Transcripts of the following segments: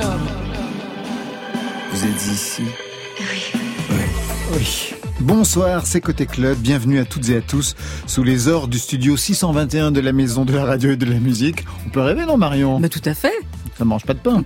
Club. Vous êtes ici Oui. Oui. Bonsoir, c'est Côté Club. Bienvenue à toutes et à tous sous les ors du studio 621 de la Maison de la Radio et de la Musique. On peut rêver, non, Marion? Bah tout à fait. Ça mange pas de pain.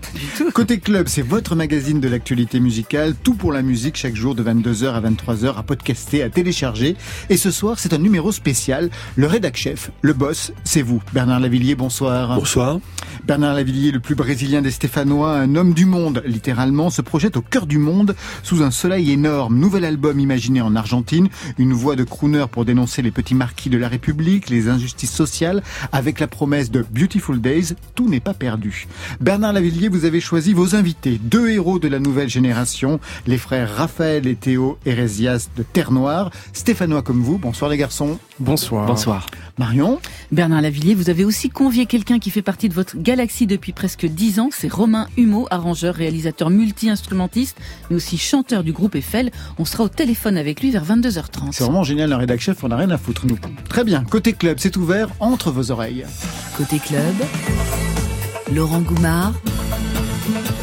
Côté Club, c'est votre magazine de l'actualité musicale. Tout pour la musique chaque jour de 22h à 23h à podcaster, à télécharger. Et ce soir, c'est un numéro spécial. Le rédac chef, le boss, c'est vous. Bernard Lavillier, bonsoir. Bonsoir. Bernard Lavillier, le plus brésilien des Stéphanois, un homme du monde, littéralement, se projette au cœur du monde sous un soleil énorme. Nouvel album imaginé en Argentine, une voix de crooner pour dénoncer les petits marquis de la République, les injustices sociales, avec la promesse de Beautiful Days, tout n'est pas perdu. Bernard Lavillier, vous avez choisi vos invités, deux héros de la nouvelle génération, les frères Raphaël et Théo Hérésias de Terre Noire, stéphanois comme vous. Bonsoir les garçons. Bonsoir. Bonsoir. Marion Bernard Lavillier, vous avez aussi convié quelqu'un qui fait partie de votre galaxie depuis presque dix ans, c'est Romain Humeau, arrangeur, réalisateur multi-instrumentiste, mais aussi chanteur du groupe Eiffel. On sera au téléphone avec lui vers 22h30. C'est vraiment génial, un rédac chef, on n'a rien à foutre, nous. Très bien, côté club, c'est ouvert entre vos oreilles. Côté club, Laurent Goumard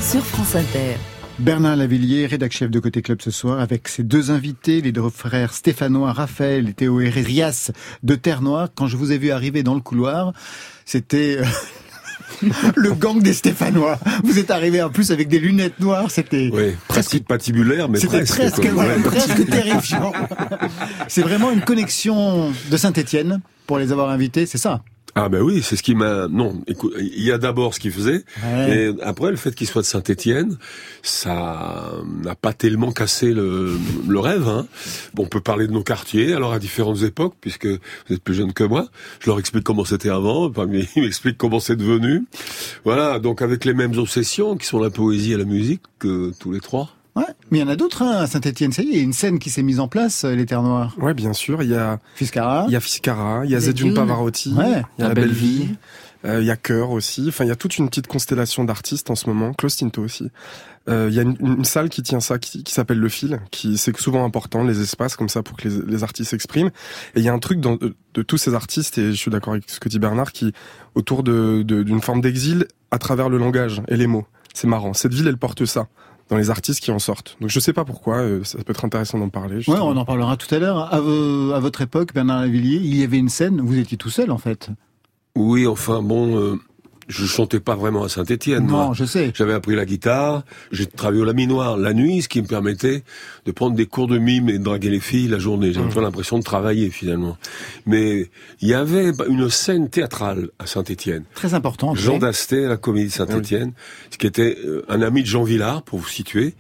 sur France Inter. Bernard Lavillier, rédac chef de Côté Club ce soir, avec ses deux invités, les deux frères stéphanois, Raphaël et Théo Herrias de Terre Noire. Quand je vous ai vu arriver dans le couloir, c'était euh, le gang des Stéphanois. Vous êtes arrivé en plus avec des lunettes noires, c'était Oui, presque patibulaire, mais c'était presque. presque, quoi. ouais, Ouais. presque terrifiant. C'est vraiment une connexion de Saint-Étienne pour les avoir invités, c'est ça? Ah ben oui, c'est ce qui m'a... Non, écoute, il y a d'abord ce qu'il faisait, Ouais. et après le fait qu'il soit de Saint-Étienne, ça n'a pas tellement cassé le, le rêve. Hein. Bon, on peut parler de nos quartiers, alors à différentes époques, puisque vous êtes plus jeune que moi. Je leur explique comment c'était avant, ils m'expliquent comment c'est devenu. Voilà, donc avec les mêmes obsessions, qui sont la poésie et la musique, que tous les trois. Ouais, mais il y en a d'autres hein, à Saint-Étienne. Ça y est, il y a une scène qui s'est mise en place, euh, les Terres Noires. Ouais, bien sûr. Il y a, Fiscara. il y a Fiscara, il y a Zedune. Pavarotti, Ouais. il y a La Belle Vie, Vie. euh, il y a Cœur aussi. Enfin, il y a toute une petite constellation d'artistes en ce moment. Klaus Tinto aussi. Euh, il y a une, une salle qui tient ça, qui, qui s'appelle Le Fil, qui c'est souvent important, les espaces comme ça pour que les, les artistes s'expriment. Et il y a un truc dans, de, de tous ces artistes, et je suis d'accord avec ce que dit Bernard, qui autour de de- d'une forme d'exil à travers le langage et les mots. C'est marrant. Cette ville, elle porte ça dans les artistes qui en sortent. Donc je sais pas pourquoi, euh, ça peut être intéressant d'en parler. Ouais, justement. on en parlera tout à l'heure. À, à votre époque, Bernard Lavillier, il y avait une scène, vous étiez tout seul en fait. Oui, enfin bon, euh, je chantais pas vraiment à Saint-Étienne. moi. Non, je sais. J'avais appris la guitare, j'ai travaillé au laminoir la nuit, ce qui me permettait de prendre des cours de mime et de draguer les filles la journée. J'avais Mmh. pas l'impression de travailler finalement. Mais il y avait une scène théâtrale à Saint-Étienne. Très important. Jean. Dasté à la Comédie Saint-Étienne, ce qui était euh, un ami de Jean Villard, pour vous situer,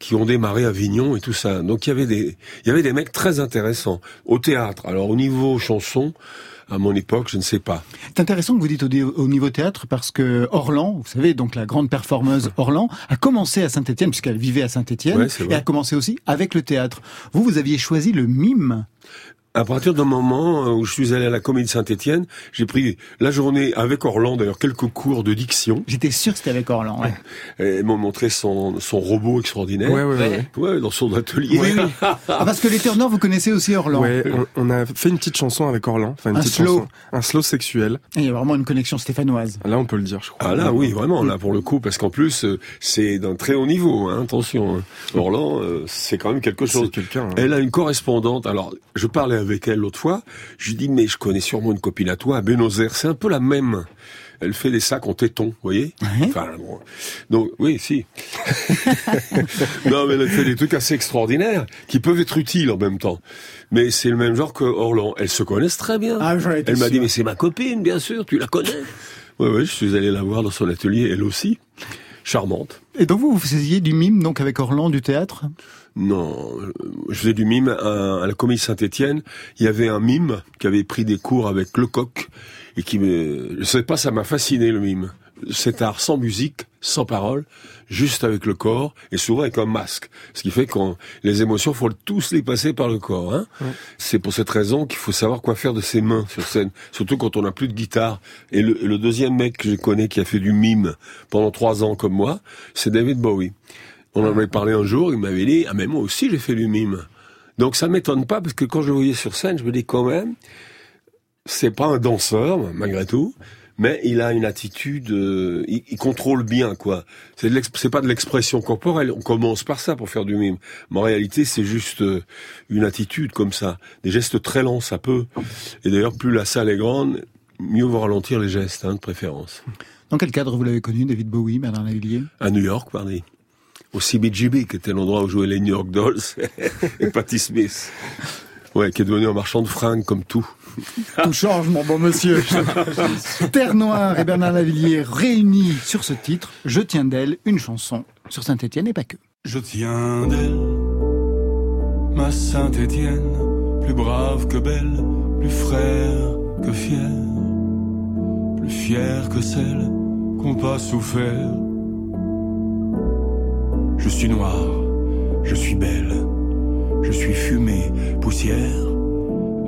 qui ont démarré à Avignon et tout ça. Donc il y avait des, il y avait des mecs très intéressants au théâtre. Alors au niveau chanson, à mon époque, je ne sais pas. C'est intéressant que vous dites au, niveau théâtre parce que Orlan, vous savez, donc la grande performeuse Orlan, a commencé à Saint-Étienne puisqu'elle vivait à Saint-Étienne Ouais, et a commencé aussi avec le théâtre. Vous, vous aviez choisi le mime. À partir d'un moment euh, où je suis allé à la Comédie de Saint-Étienne, j'ai pris la journée avec Orlan, d'ailleurs quelques cours de diction. J'étais sûr que c'était avec Orlan. ouais. Et ils m'ont montré son, son robot extraordinaire. Ouais, ouais, ouais. ouais. Ouais, dans son atelier. Oui, oui. Ah, parce que les Noires, vous connaissez aussi Orlan. Ouais, on, on a fait une petite chanson avec Orlan, enfin une Un petite slow. chanson, un slow sexuel. Et Il y a vraiment une connexion stéphanoise. Là, on peut le dire, je crois. Ah là, oui, vraiment, là, pour le coup, parce qu'en plus, euh, c'est d'un très haut niveau, hein, attention. hein. Orlan, euh, c'est quand même quelque chose. C'est quelqu'un. hein. Elle a une correspondante. Alors, je parlais avec elle l'autre fois. Je lui dis, mais je connais sûrement une copine à toi, à Buenos Aires. C'est un peu la même. Elle fait des sacs en téton, vous voyez Ouais. Enfin, bon. Donc, oui, si. non, mais elle fait des trucs assez extraordinaires qui peuvent être utiles en même temps. Mais c'est le même genre que Orlan. Elles se connaissent très bien. Ah, Elle m'a dit, mais c'est ma copine, bien sûr, tu la connais. Ouais, ouais, je suis allé la voir dans son atelier, elle aussi. Charmante. Et donc vous, vous faisiez du mime donc avec Orlan du théâtre? Non, je faisais du mime à, à la Comédie Saint-Étienne. Il y avait un mime qui avait pris des cours avec Lecoq et qui me, je sais pas, ça m'a fasciné le mime. Cet art sans musique, sans parole, juste avec le corps et souvent avec un masque. Ce qui fait que les émotions, faut tous les passer par le corps. Hein C'est pour cette raison qu'il faut savoir quoi faire de ses mains sur scène, surtout quand on n'a plus de guitare. Et le, le deuxième mec que je connais qui a fait du mime pendant trois ans comme moi, c'est David Bowie. On en avait parlé un jour, il m'avait dit, ah mais moi aussi j'ai fait du mime. Donc ça m'étonne pas, parce que quand je le voyais sur scène, je me dis quand même, c'est pas un danseur, malgré tout, mais il a une attitude, euh, il, il, contrôle bien quoi. C'est c'est pas de l'expression corporelle. On commence par ça pour faire du mime, mais en réalité c'est juste euh, une attitude comme ça, des gestes très lents ça peut. Et d'ailleurs plus la salle est grande, mieux vaut ralentir les gestes hein, de préférence. Dans quel cadre vous l'avez connu, David Bowie, Bernard Lavillier À New York, pardon. Au CBGB, qui était l'endroit où jouaient les New York Dolls et Patti Smith. Ouais, qui est devenu un marchand de fringues comme tout. Tout change, mon bon monsieur. Terre Noire et Bernard Lavillier réunis sur ce titre, Je tiens d'elle, une chanson sur Saint-Étienne et pas que. Je tiens d'elle, ma Saint-Étienne, plus brave que belle, plus frère que fière, plus fière que celle qu'on pas souffert. Je suis noir, je suis belle, je suis fumée, poussière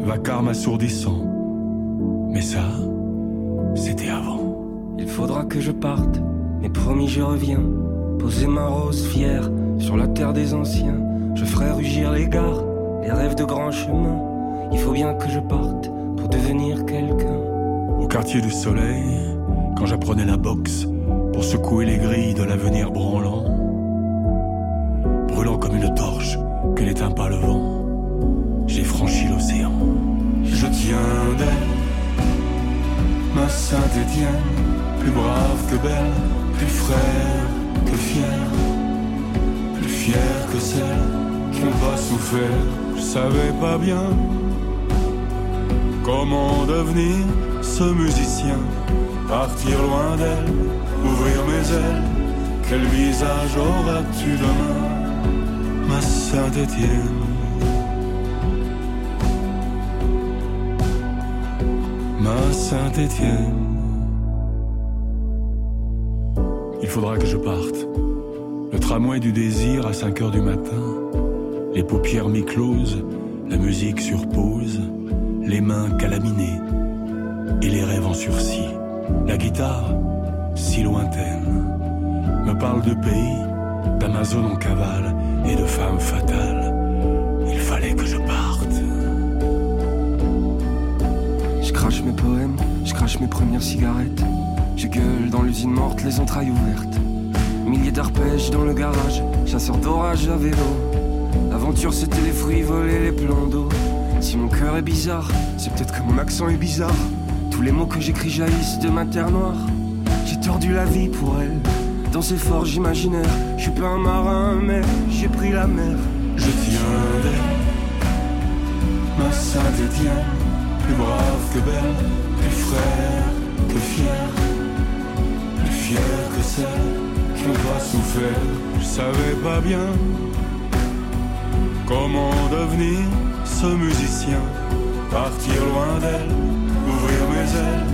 vacarme assourdissant. Mais ça, c'était avant. Il faudra que je parte, mais promis je reviens. Poser ma rose fière sur la terre des anciens. Je ferai rugir les gares, les rêves de grands chemins. Il faut bien que je parte pour devenir quelqu'un. Au quartier du soleil, quand j'apprenais la boxe, pour secouer les grilles de l'avenir branlant, brûlant comme une torche que n'éteint pas le vent j'ai franchi l'océan. Je tiens d'elle, ma Saint-Étienne, plus brave que belle, plus frère que fière, plus fière que celle qui n'ont pas souffert. Je savais pas bien comment devenir ce musicien, partir loin d'elle, ouvrir mes ailes. Quel visage auras-tu demain, ma Saint-Étienne? ma Saint-Étienne. Il faudra que je parte. Le tramway du désir à 5 heures du matin. Les paupières mi-closes, la musique sur pause, les mains calaminées et les rêves en sursis. La guitare, si lointaine, me parle de pays, d'Amazon en cavale et de femmes fatales. Il fallait que je parte. Je crache mes poèmes, je crache mes premières cigarettes. Je gueule dans l'usine morte, les entrailles ouvertes. Milliers d'arpèges dans le garage, chasseur d'orage à vélo. L'aventure c'était les fruits volés, les plans d'eau. Si mon cœur est bizarre, c'est peut-être que mon accent est bizarre. Tous les mots que j'écris jaillissent de ma terre noire. J'ai tordu la vie pour elle, dans ces forges imaginaires. Je suis pas un marin, mais j'ai pris la mer. Je tiens d'elle, ma Saint-Étienne plus brave que belle, plus frère que fier, plus fier que celle qui n'a pas souffert. Je savais pas bien comment devenir ce musicien, partir loin d'elle, ouvrir mes ailes.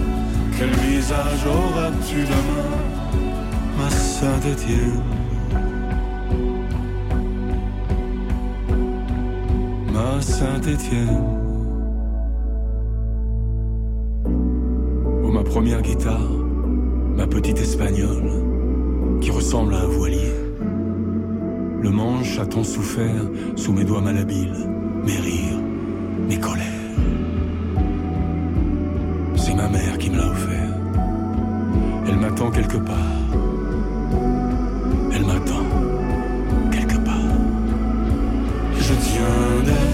Quel visage auras-tu demain, ma Saint-Étienne? Ma Saint-Étienne. première guitare, ma petite espagnole, qui ressemble à un voilier. Le manche a tant souffert sous mes doigts malhabiles, mes rires, mes colères. C'est ma mère qui me l'a offert. Elle m'attend quelque part. Elle m'attend quelque part. Je tiens d'elle,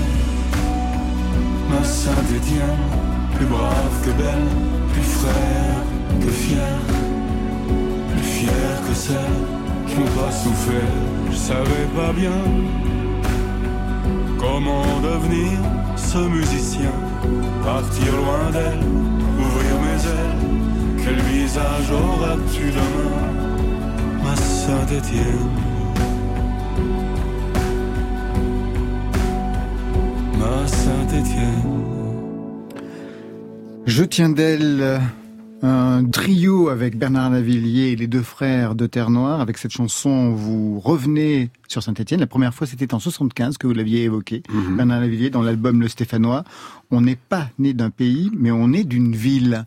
ma sainte Étienne, plus brave que belle plus frère que fier, plus fier que celle qui n'ont pas souffert. Je savais pas bien comment devenir ce musicien, partir loin d'elle, ouvrir mes ailes. Quel visage auras-tu demain, ma Saint-Étienne? Saint-Étienne. Je tiens d'elle un trio avec Bernard Lavillier et les deux frères de Terre Noire. Avec cette chanson, vous revenez sur Saint-Etienne. La première fois, c'était en 75 que vous l'aviez évoqué. Mhm. Bernard Lavillier, dans l'album Le Stéphanois. On n'est pas né d'un pays, mais on est d'une ville.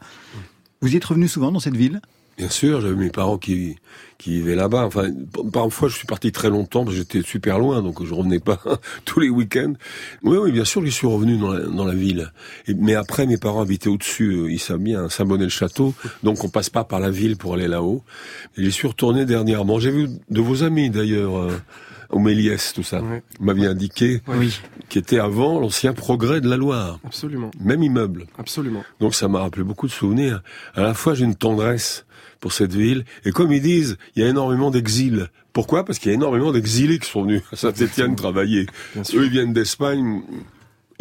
Vous y êtes revenu souvent dans cette ville? Bien sûr, j'avais mes parents qui qui vivaient là-bas. Enfin, parfois, je suis parti très longtemps parce que j'étais super loin, donc je revenais pas tous les week-ends. Oui, oui, bien sûr, je suis revenu dans la, dans la ville. Et, mais après, mes parents habitaient au-dessus, ils savent bien, Saint-Bonnet-le-Château, donc on passe pas par la ville pour aller là-haut. Et j'y suis retourné dernièrement. J'ai vu de vos amis, d'ailleurs. Euh, au Méliès, tout ça. Ouais. m'avait indiqué, oui. qui était avant l'ancien progrès de la Loire. Absolument. Même immeuble. Absolument. Donc ça m'a rappelé beaucoup de souvenirs. À la fois, j'ai une tendresse pour cette ville. Et comme ils disent, il y a énormément d'exil. Pourquoi? Parce qu'il y a énormément d'exilés qui sont venus à Saint-Étienne travailler. Eux, ils viennent d'Espagne.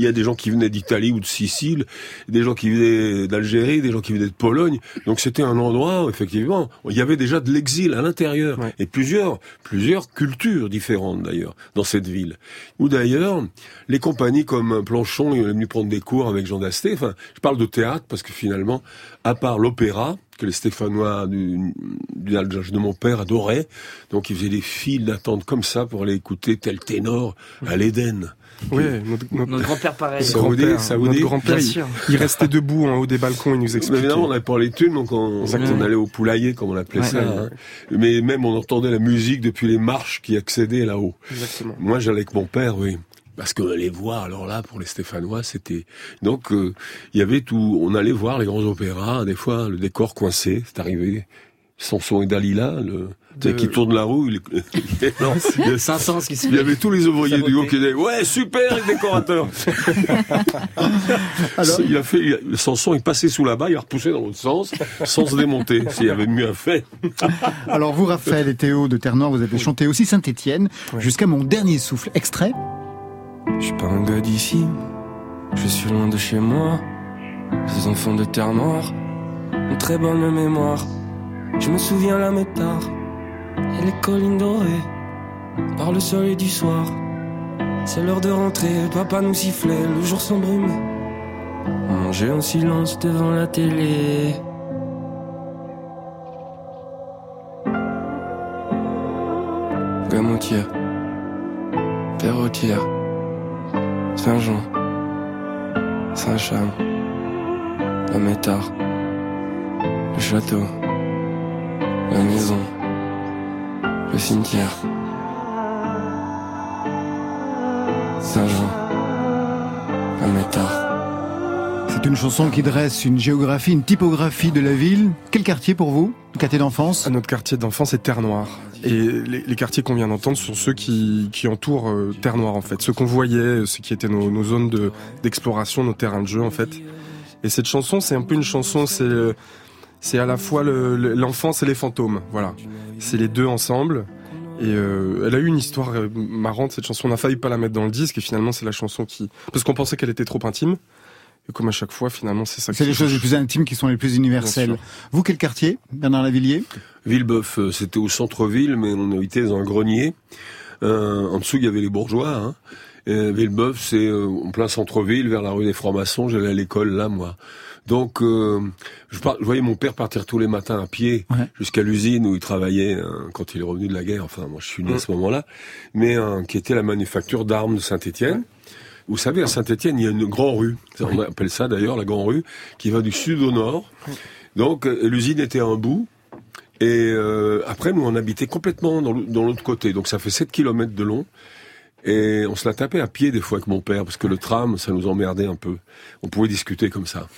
Il y a des gens qui venaient d'Italie ou de Sicile, des gens qui venaient d'Algérie, des gens qui venaient de Pologne. Donc c'était un endroit, où, effectivement, il y avait déjà de l'exil à l'intérieur. Ouais. Et plusieurs, plusieurs cultures différentes d'ailleurs, dans cette ville. Ou d'ailleurs, les compagnies comme Planchon, il est venu prendre des cours avec Jean Dasté. Enfin, je parle de théâtre parce que finalement, à part l'opéra, que les Stéphanois du, du de mon père adoraient. Donc ils faisaient des files d'attente comme ça pour aller écouter tel ténor à l'Éden. Oui, notre, notre, notre grand-père pareil. Saoudi, Notre grand-père, il, il, restait debout en haut des balcons, il nous expliquait. Mais évidemment, on n'avait pas les thunes, donc on, on, allait au poulailler, comme on appelait ouais, ça. Ouais, hein. Mais même, on entendait la musique depuis les marches qui accédaient là-haut. Exactement. Moi, j'allais avec mon père, oui. Parce que les voir, alors là, pour les Stéphanois, c'était... Donc, euh, il y avait tout... On allait voir les grands opéras, des fois, le décor coincé, c'est arrivé. Samson et Dalila, le, de... qui tourne la roue, il, non, il, qui se il y avait tous les ouvriers du haut qui disaient ouais super les décorateurs. Alors, il a fait il, Samson est passé sous la bas, il a repoussé dans l'autre sens sans se démonter. S'il y avait mieux à faire. Alors vous Raphaël et Théo de Terre-Nord, vous avez chanté aussi Saint-Étienne jusqu'à mon dernier souffle. Extrait. Je suis pas un gars d'ici, je suis loin de chez moi. Les enfants de Terre-Noire ont très bonne mémoire. Je me souviens la métard et les collines dorées par le soleil du soir. C'est l'heure de rentrer, papa nous sifflait, le jour s'embrume. On mangeait en silence devant la télé. Gamotière, Perrotière, Saint-Jean, Saint-Cham, la métard, le château la maison, le cimetière, Saint-Jean, un métard. C'est une chanson qui dresse une géographie, une typographie de la ville. Quel quartier pour vous? Le quartier d'enfance? Notre quartier d'enfance est Terre Noire. Et les, les quartiers qu'on vient d'entendre sont ceux qui, qui entourent euh, Terre Noire en fait. Ceux qu'on voyait, ceux qui étaient nos, nos zones d'exploration, nos terrains de jeu en fait. Et cette chanson, c'est un peu une chanson, c'est c'est à la fois l'enfance le, et les fantômes. Voilà, c'est les deux ensemble. Et euh, elle a eu une histoire euh, marrante cette chanson. On a failli pas la mettre dans le disque et finalement c'est la chanson qui parce qu'on pensait qu'elle était trop intime. Et comme à chaque fois, finalement, c'est ça. C'est les choses les plus intimes qui sont les plus universelles. Vous, quel quartier, Bernard Lavillier? Villebeuf, euh, c'était au centre-ville, mais on habitait dans un grenier. Euh, en dessous, il y avait les bourgeois. Hein. Et Villebeuf, c'est euh, en plein centre-ville, vers la rue des Francs-Maçons. J'allais à l'école là, moi. Donc, euh, je, je, voyais mon père partir tous les matins à pied ouais. jusqu'à l'usine où il travaillait euh, quand il est revenu de la guerre. Enfin, moi, je suis né ouais. à ce moment-là, mais euh, qui était la manufacture d'armes de Saint-Étienne. Ouais. Vous savez, à Saint-Étienne, il y a une grande rue. On appelle ça d'ailleurs la grande rue, qui va du sud au nord. Donc, euh, l'usine était à un bout. Et euh, après, nous, on habitait complètement dans l'autre côté. Donc, ça fait 7 kilomètres de long. Et on se la tapait à pied des fois avec mon père, parce que le tram, ça nous emmerdait un peu. On pouvait discuter comme ça.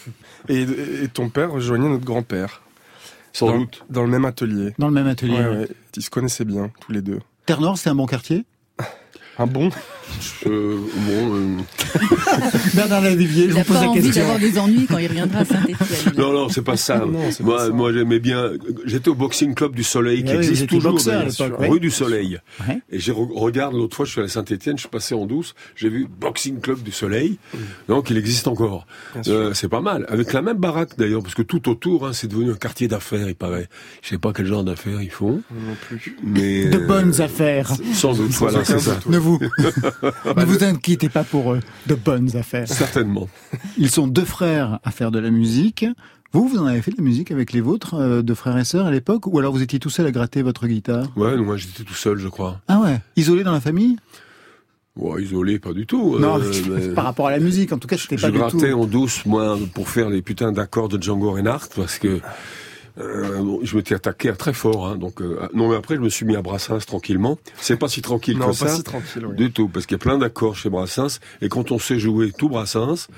Et, et ton père rejoignait notre grand-père Sans dans, doute. Dans le même atelier. Dans le même atelier. Ouais, ouais. Ils se connaissaient bien, tous les deux. Terre-Nord, c'est un bon quartier? Un bon? Euh, bon, euh... Bernard Lavillier, je vous pose la question. Il n'a pas envie d'avoir des ennuis quand il reviendra à Saint-Etienne. non, non, c'est pas ça. non, moi, pas ça. moi j'aimais bien. J'étais au Boxing Club du Soleil, qui oui, existe toujours, boxeur, rue oui. du Soleil. Et je regarde l'autre fois, je suis allé à Saint-Etienne, je suis passé en douce, j'ai vu Boxing Club du Soleil. Donc il existe encore. Euh, c'est pas mal. Avec la même baraque d'ailleurs, parce que tout autour, hein, c'est devenu un quartier d'affaires, il paraît. Je sais pas quel genre d'affaires ils font. Non plus. Mais de bonnes affaires. Sans doute, voilà, c'est ça. Ne vous, ne vous inquiétez pas pour eux. De bonnes affaires. Certainement. Ils sont deux frères à faire de la musique. Vous, vous en avez fait de la musique avec les vôtres, euh, de frères et sœurs à l'époque Ou alors vous étiez tout seul à gratter votre guitare? Ouais, moi j'étais tout seul, je crois. Ah ouais? Isolé dans la famille? Ouais, isolé, pas du tout. Non, euh, mais... par rapport à la musique, en tout cas, je pas du tout. Je grattais en douce, moi, pour faire les putains d'accords de Django Reinhardt, parce que Euh, je m'étais attaqué à très fort, hein, donc euh, non mais après je me suis mis à Brassens tranquillement. C'est pas si tranquille Non, que pas ça si tranquille. oui. du tout, parce qu'il y a plein d'accords chez Brassens et quand on sait jouer tout Brassens,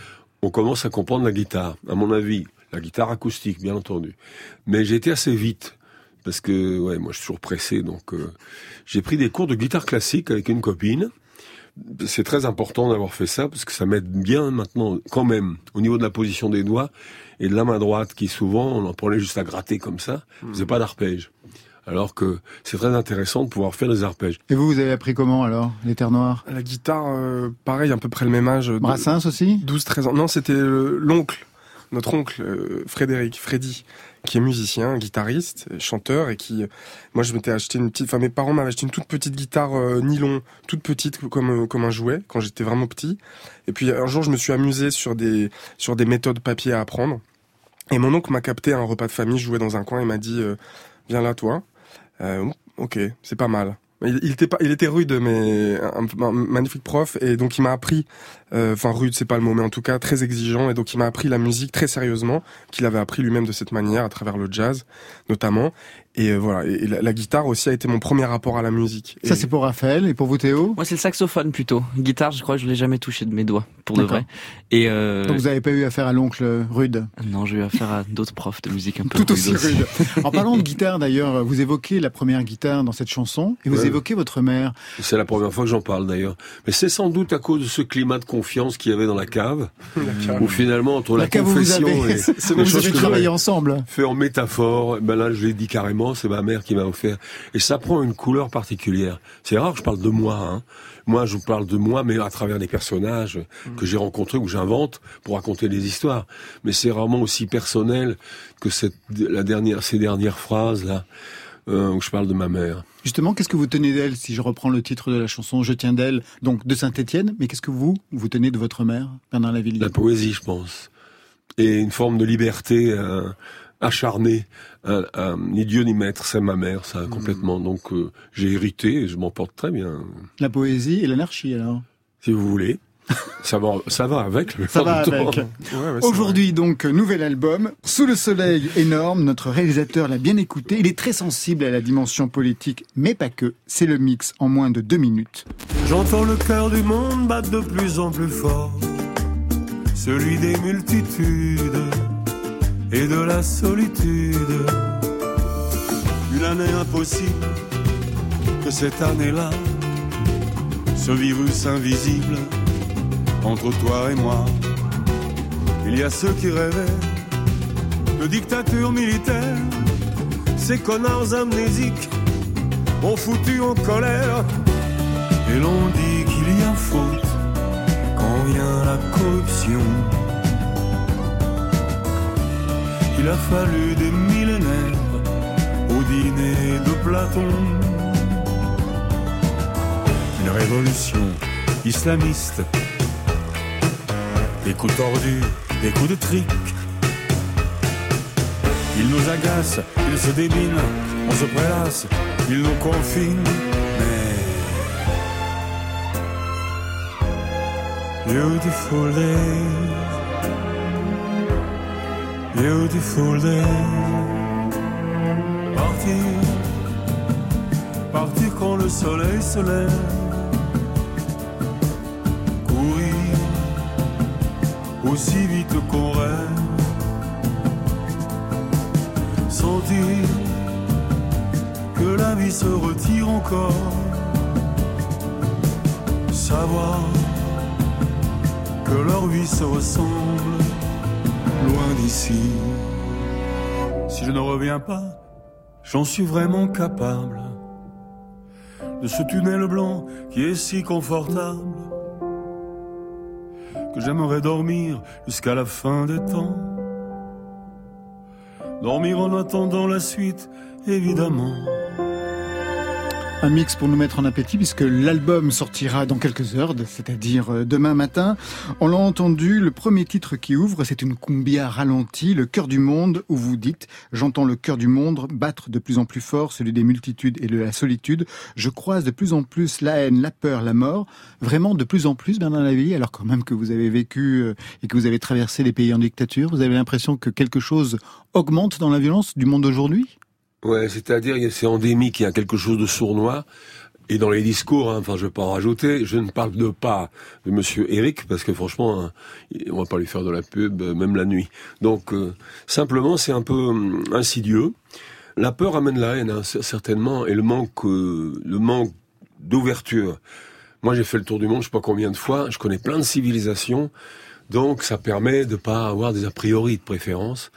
on commence à comprendre la guitare. À mon avis, la guitare acoustique, bien entendu. Mais j'ai été assez vite parce que ouais, moi je suis toujours pressé, donc euh, j'ai pris des cours de guitare classique avec une copine. C'est très important d'avoir fait ça parce que ça m'aide bien maintenant, quand même, au niveau de la position des doigts et de la main droite qui souvent on en prenait juste à gratter comme ça, Hmm. faisait pas d'arpège. Alors que c'est très intéressant de pouvoir faire des arpèges. Et vous, vous avez appris comment alors, les terres noires? La guitare, euh, pareil, à peu près le même âge. de- Brassens aussi? 12-13 ans. Non, c'était euh, l'oncle, notre oncle, euh, Frédéric, Freddy, qui est musicien, guitariste, euh, chanteur, et qui, euh, moi, je m'étais acheté une petite, enfin, mes parents m'avaient acheté une toute petite guitare nylon, toute petite, comme, comme un jouet, quand j'étais vraiment petit. Et puis, un jour, je me suis amusé sur des, sur des méthodes papier à apprendre. Et mon oncle m'a capté à un repas de famille, je jouais dans un coin, il m'a dit, viens là, toi. Ok, c'est pas mal. Il, était pas, il était rude, mais un, un magnifique prof, et donc il m'a appris, euh, enfin rude, c'est pas le mot, mais en tout cas très exigeant, et donc il m'a appris la musique très sérieusement, qu'il avait appris lui-même de cette manière, à travers le jazz, notamment. Et euh, voilà, et, la, la guitare aussi a été mon premier rapport à la musique. Ça c'est pour Raphaël et pour vous Théo Moi, c'est le saxophone plutôt. Guitare, je crois que je l'ai jamais touché de mes doigts, pour de vrai. Et euh, Donc vous n'avez pas eu affaire à l'oncle rude non, j'ai eu affaire à d'autres profs de musique un peu Tout aussi rudes rude. En parlant de guitare d'ailleurs, vous évoquez la première guitare dans cette chanson et vous Ouais. évoquez votre mère. C'est la première fois que j'en parle d'ailleurs. Mais c'est sans doute à cause de ce climat de confiance qu'il y avait dans la cave, où finalement entre la, La cave où vous confession avez, et les choses avez que travaillé ensemble. fait en métaphore, ben là je l'ai dit carrément, c'est ma mère qui m'a offert. Et ça prend une couleur particulière. C'est rare que je parle de moi. Hein. Moi je parle de moi, mais à travers des personnages que j'ai rencontrés ou que j'invente pour raconter des histoires. Mais c'est rarement aussi personnel que cette, la dernière, ces dernières phrases là. Euh, où je parle de ma mère. Justement, qu'est-ce que vous tenez d'elle si je reprends le titre de la chanson Je tiens d'elle, donc de Saint-Étienne, mais qu'est-ce que vous, vous tenez de votre mère, Bernard Lavilliers La poésie, je pense. Et une forme de liberté euh, acharnée. Euh, euh, ni Dieu ni maître, c'est ma mère, ça, complètement. Donc euh, j'ai hérité et je m'en porte très bien, La poésie et l'anarchie alors? Si vous voulez. ça, va, ça va avec. le Ça va avec. Ouais, ouais, c'est Aujourd'hui donc, nouvel album, Sous le soleil énorme, notre réalisateur l'a bien écouté, il est très sensible à la dimension politique, mais pas que, c'est le mix en moins de deux minutes. J'entends le cœur du monde battre de plus en plus fort, celui des multitudes et de la solitude. Une année impossible que cette année-là, ce virus invisible entre toi et moi. Il y a ceux qui rêvaient de dictature militaire, ces connards amnésiques ont foutu en colère et l'on dit qu'il y a faute quand vient la corruption. Il a fallu des millénaires au dîner de Platon. Une révolution islamiste. Des coups tordus, des coups de trick. Ils nous agacent, ils se déminent, on se prélasse, ils nous confinent, mais Beautiful. Beautiful day. Partir. Partir quand le soleil se lève. Courir. Aussi vite qu'on rêve. Sentir que la vie se retire encore. Savoir que leur vie se ressemble loin d'ici. Si je ne reviens pas, j'en suis vraiment capable de ce tunnel blanc qui est si confortable que j'aimerais dormir jusqu'à la fin des temps. Dormir en attendant la suite, évidemment. Un mix pour nous mettre en appétit puisque l'album sortira dans quelques heures, c'est-à-dire euh, demain matin. On l'a entendu, le premier titre qui ouvre, c'est une cumbia ralentie, le cœur du monde, où vous dites, j'entends le cœur du monde battre de plus en plus fort, celui des multitudes et de la solitude. Je croise de plus en plus la haine, la peur, la mort. Vraiment de plus en plus, Bernard Lavillier, alors quand même que vous avez vécu euh, et que vous avez traversé les pays en dictature, vous avez l'impression que quelque chose augmente dans la violence du monde d'aujourd'hui? Ouais, c'est-à-dire c'est endémique, il y a quelque chose de sournois. Et dans les discours, hein, enfin je vais pas en rajouter, je ne parle de pas de Monsieur Eric parce que franchement, hein, on va pas lui faire de la pub euh, même la nuit. Donc euh, simplement c'est un peu hum, insidieux. La peur amène la haine hein, certainement et le manque, euh, le manque d'ouverture. Moi j'ai fait le tour du monde, je sais pas combien de fois, je connais plein de civilisations, donc ça permet de pas avoir des a priori de préférence.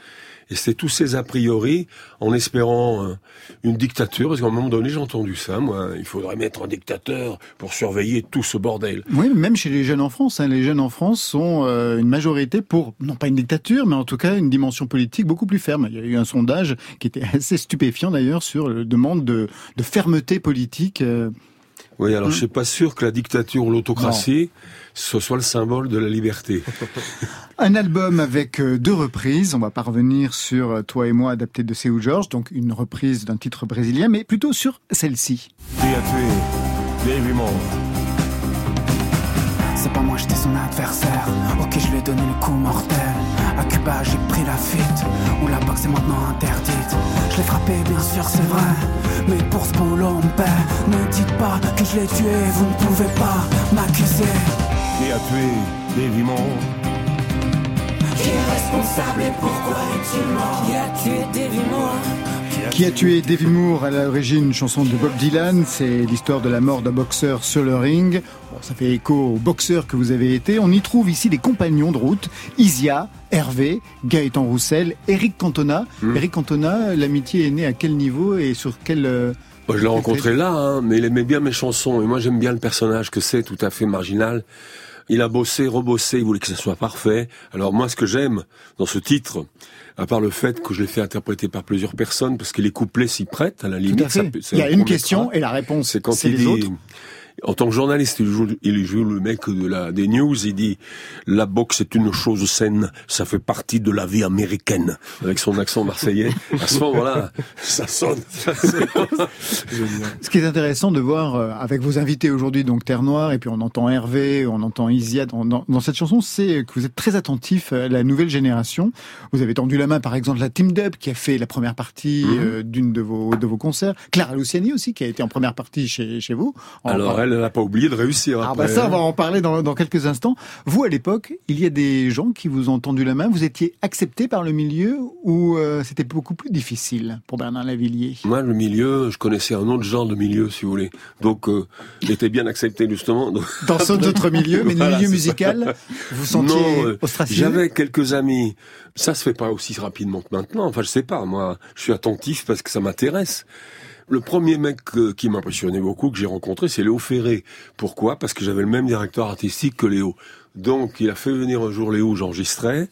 Et c'est tous ces a priori, en espérant euh, une dictature, parce qu'à un moment donné, j'ai entendu ça, moi, il faudrait mettre un dictateur pour surveiller tout ce bordel. Oui, même chez les jeunes en France. Hein, les jeunes en France sont euh, une majorité pour, non pas une dictature, mais en tout cas une dimension politique beaucoup plus ferme. Il y a eu un sondage qui était assez stupéfiant d'ailleurs sur la demande de, de fermeté politique. Euh, oui, alors je hmm. suis pas sûr que la dictature ou l'autocratie ce soit le symbole de la liberté. Un album avec euh, deux reprises. On va pas revenir sur euh, Toi et moi adapté de Seu George, donc une reprise d'un titre brésilien, mais plutôt sur celle-ci. C'est pas moi, j'étais son adversaire. Ok, je lui ai donné le coup mortel. À Cuba, j'ai pris la fuite. Où la boxe est maintenant interdite. Je l'ai frappé, bien sûr, c'est vrai. Mais pour ce boulot, on paie. Ne dites pas que je l'ai tué, vous ne pouvez pas m'accuser. Qui a tué Davy Moore Qui est responsable et pourquoi est-il mort Qui a tué Davy Moore qui a tué Davy Moore à l'origine une chanson de Bob Dylan, c'est l'histoire de la mort d'un boxeur sur le ring. Bon, ça fait écho au boxeur que vous avez été. On y trouve ici des compagnons de route, Isia, Hervé, Gaëtan Roussel, Eric Cantona. Hmm. Eric Cantona, l'amitié est née à quel niveau et sur quel... Euh, je l'ai rencontré là, hein, mais il aimait bien mes chansons et moi j'aime bien le personnage que c'est, tout à fait marginal. Il a bossé, rebossé, il voulait que ça soit parfait. Alors moi, ce que j'aime dans ce titre, à part le fait que je l'ai fait interpréter par plusieurs personnes, parce que les couplets s'y prêtent, à la limite. il y a une question et la réponse, c'est quand il dit, autres en tant que journaliste, il joue, il joue le mec de la, des news, il dit la boxe est une chose saine, ça fait partie de la vie américaine, avec son accent marseillais. À ce moment-là, ça sonne. Ça ce qui est intéressant de voir euh, avec vos invités aujourd'hui, donc Terre Noire, et puis on entend Hervé, on entend Isia dans, dans, cette chanson, c'est que vous êtes très attentif à la nouvelle génération. Vous avez tendu la main, par exemple, la Team Dub qui a fait la première partie mhm. euh, d'une de vos de vos concerts, Clara Luciani aussi qui a été en première partie chez chez vous. Alors elle n'a pas oublié de réussir. Ah bah ça, on va en parler dans, dans quelques instants. Vous, à l'époque, il y a des gens qui vous ont tendu la main. Vous étiez accepté par le milieu ou euh, c'était beaucoup plus difficile pour Bernard Lavillier? Moi, le milieu, je connaissais un autre genre de milieu, si vous voulez. Donc, euh, j'étais bien accepté justement. Dans ce autre milieu, mais le milieu musical, vous sentiez non, euh, J'avais quelques amis. Ça se fait pas aussi rapidement que maintenant. Enfin, je sais pas. Moi, je suis attentif parce que ça m'intéresse. Le premier mec qui m'impressionnait beaucoup, que j'ai rencontré, c'est Léo Ferré. Pourquoi? Parce que j'avais le même directeur artistique que Léo. Donc, il a fait venir un jour Léo, j'enregistrais.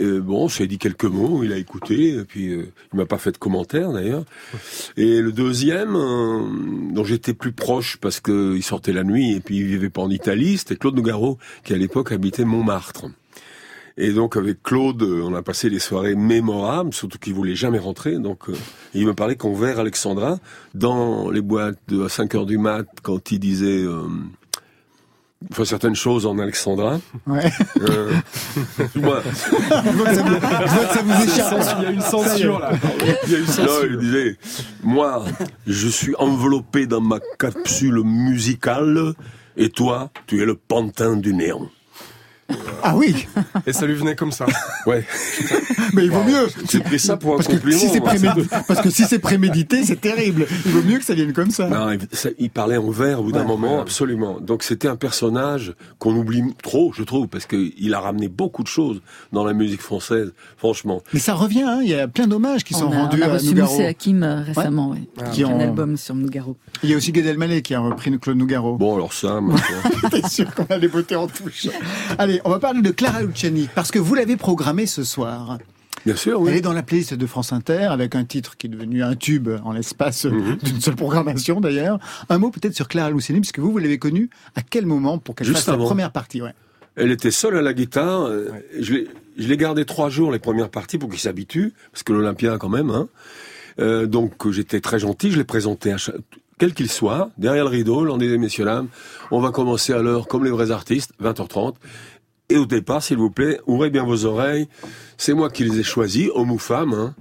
Bon, j'ai dit quelques mots, il a écouté, et puis euh, il m'a pas fait de commentaires d'ailleurs. Et le deuxième, euh, dont j'étais plus proche parce qu'il sortait la nuit et puis il vivait pas en Italie, c'était Claude Nougaro, qui à l'époque habitait Montmartre. Et donc avec Claude, euh, on a passé des soirées mémorables, surtout qu'il voulait jamais rentrer. Donc euh, il me parlait qu'on verre Alexandra dans les boîtes de à 5 heures du mat quand il disait euh, enfin certaines choses en Alexandra. Ouais. Euh, moi, je vois que ça vous, échappe. Il y a une censure là. Il y a une censure. il disait, moi, je suis enveloppé dans ma capsule musicale et toi, tu es le pantin du néant. Ah oui Et ça lui venait comme ça. Ouais. Mais il vaut mieux. J'ai pris ça pour un parce compliment. Que si prémédité, parce que si c'est prémédité, c'est terrible. Il vaut mieux que ça vienne comme ça. Non, il parlait en vers au bout d'un moment, absolument. Donc c'était un personnage qu'on oublie trop, je trouve, parce qu'il a ramené beaucoup de choses dans la musique française, franchement. Mais ça revient, hein. il y a plein d'hommages qui sont rendus on a reçu à Nougaro. Hakim euh, récemment, ouais. Ah, qui ont un album sur Nougaro. Il y a aussi Gad Elmaleh qui a repris Claude Nougaro. Bon, alors ça, T'es sûr qu'on a les beautés en touche. Allez, on va parler de Clara Luciani, parce que vous l'avez programmé ce soir. Bien sûr, oui. Elle est dans la playlist de France Inter avec un titre qui est devenu un tube en l'espace Mhm. d'une seule programmation d'ailleurs. Un mot peut-être sur Clara Luciani, puisque vous, vous l'avez connue à quel moment pour qu'elle fasse la première partie ouais. Elle était seule à la guitare. euh, Je l'ai- je l'ai gardé trois jours les premières parties pour qu'il s'habitue, parce que l'Olympia quand même. Hein. Euh, donc j'étais très gentil, je l'ai présenté à chaque- quel qu'il soit, derrière le rideau, l'on dit messieurs dames, on va commencer à l'heure comme les vrais artistes, 20h30. Et au départ, s'il vous plaît, ouvrez bien vos oreilles. C'est moi qui les ai choisis, hommes ou femmes, hein,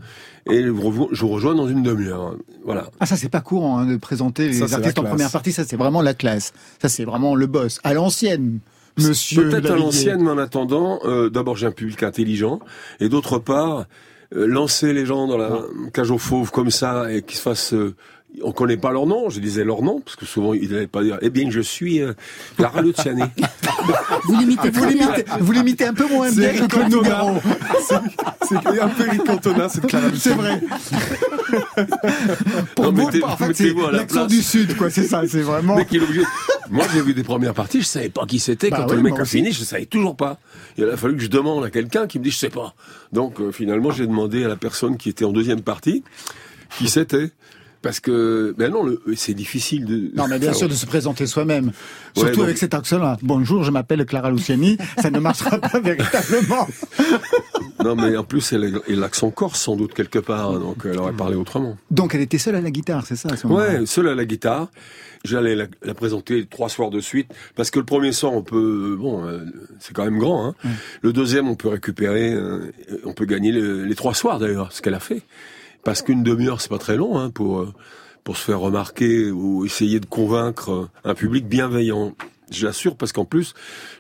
et je vous rejoins dans une demi-heure. Voilà. Ah ça c'est pas courant hein, de présenter les Ça, artistes en première partie, ça c'est vraiment la classe. Ça c'est vraiment le boss. À l'ancienne, monsieur. Peut-être à l'ancienne, mais en attendant, euh, d'abord j'ai un public intelligent, et d'autre part, euh, lancer les gens dans la cage aux fauves comme ça et qu'ils se fassent... euh, on connaît pas leur nom, je disais leur nom, parce que souvent ils n'allaient pas dire « Eh bien, je suis euh, Clara Luciani Vous l'imitez Vous l'imitez, vous l'imitez un peu moins bien que Claude. Nougaro. C'est un peu Eric Cantona, c'est Clara C'est vrai. Pour Non, vous, mettez- en fait, c'est mettez-vous à la l'accent place. du sud, quoi. C'est ça, c'est » vraiment. Mais qu'il est obligé... Moi, j'ai vu des premières parties, je savais pas qui c'était. Bah Quand le mec a fini, je savais toujours pas. Il a fallu que je demande à quelqu'un qui me dit « Je sais pas ». Donc, euh, finalement, j'ai demandé à la personne qui était en deuxième partie qui c'était. Parce que, ben non, c'est difficile de... Non, mais bien sûr de se présenter soi-même. Ouais, Surtout avec cet accent-là. Bonjour, je m'appelle Clara Luciani. Ça ne marchera pas véritablement. Non, mais en plus, elle a l'accent corse, sans doute, quelque part, donc elle aurait parlé autrement. Donc, elle était seule à la guitare, c'est ça, ce Ouais, seule à la guitare. J'allais la, la présenter trois soirs de suite, parce que le premier soir, on peut... Bon, euh, c'est quand même grand, hein. Le deuxième, on peut récupérer, euh, on peut gagner le- les trois soirs, d'ailleurs, ce qu'elle a fait. Parce qu'une demi-heure, c'est pas très long, hein, pour, euh, pour se faire remarquer ou essayer de convaincre euh, un public bienveillant. Je l'assure parce qu'en plus,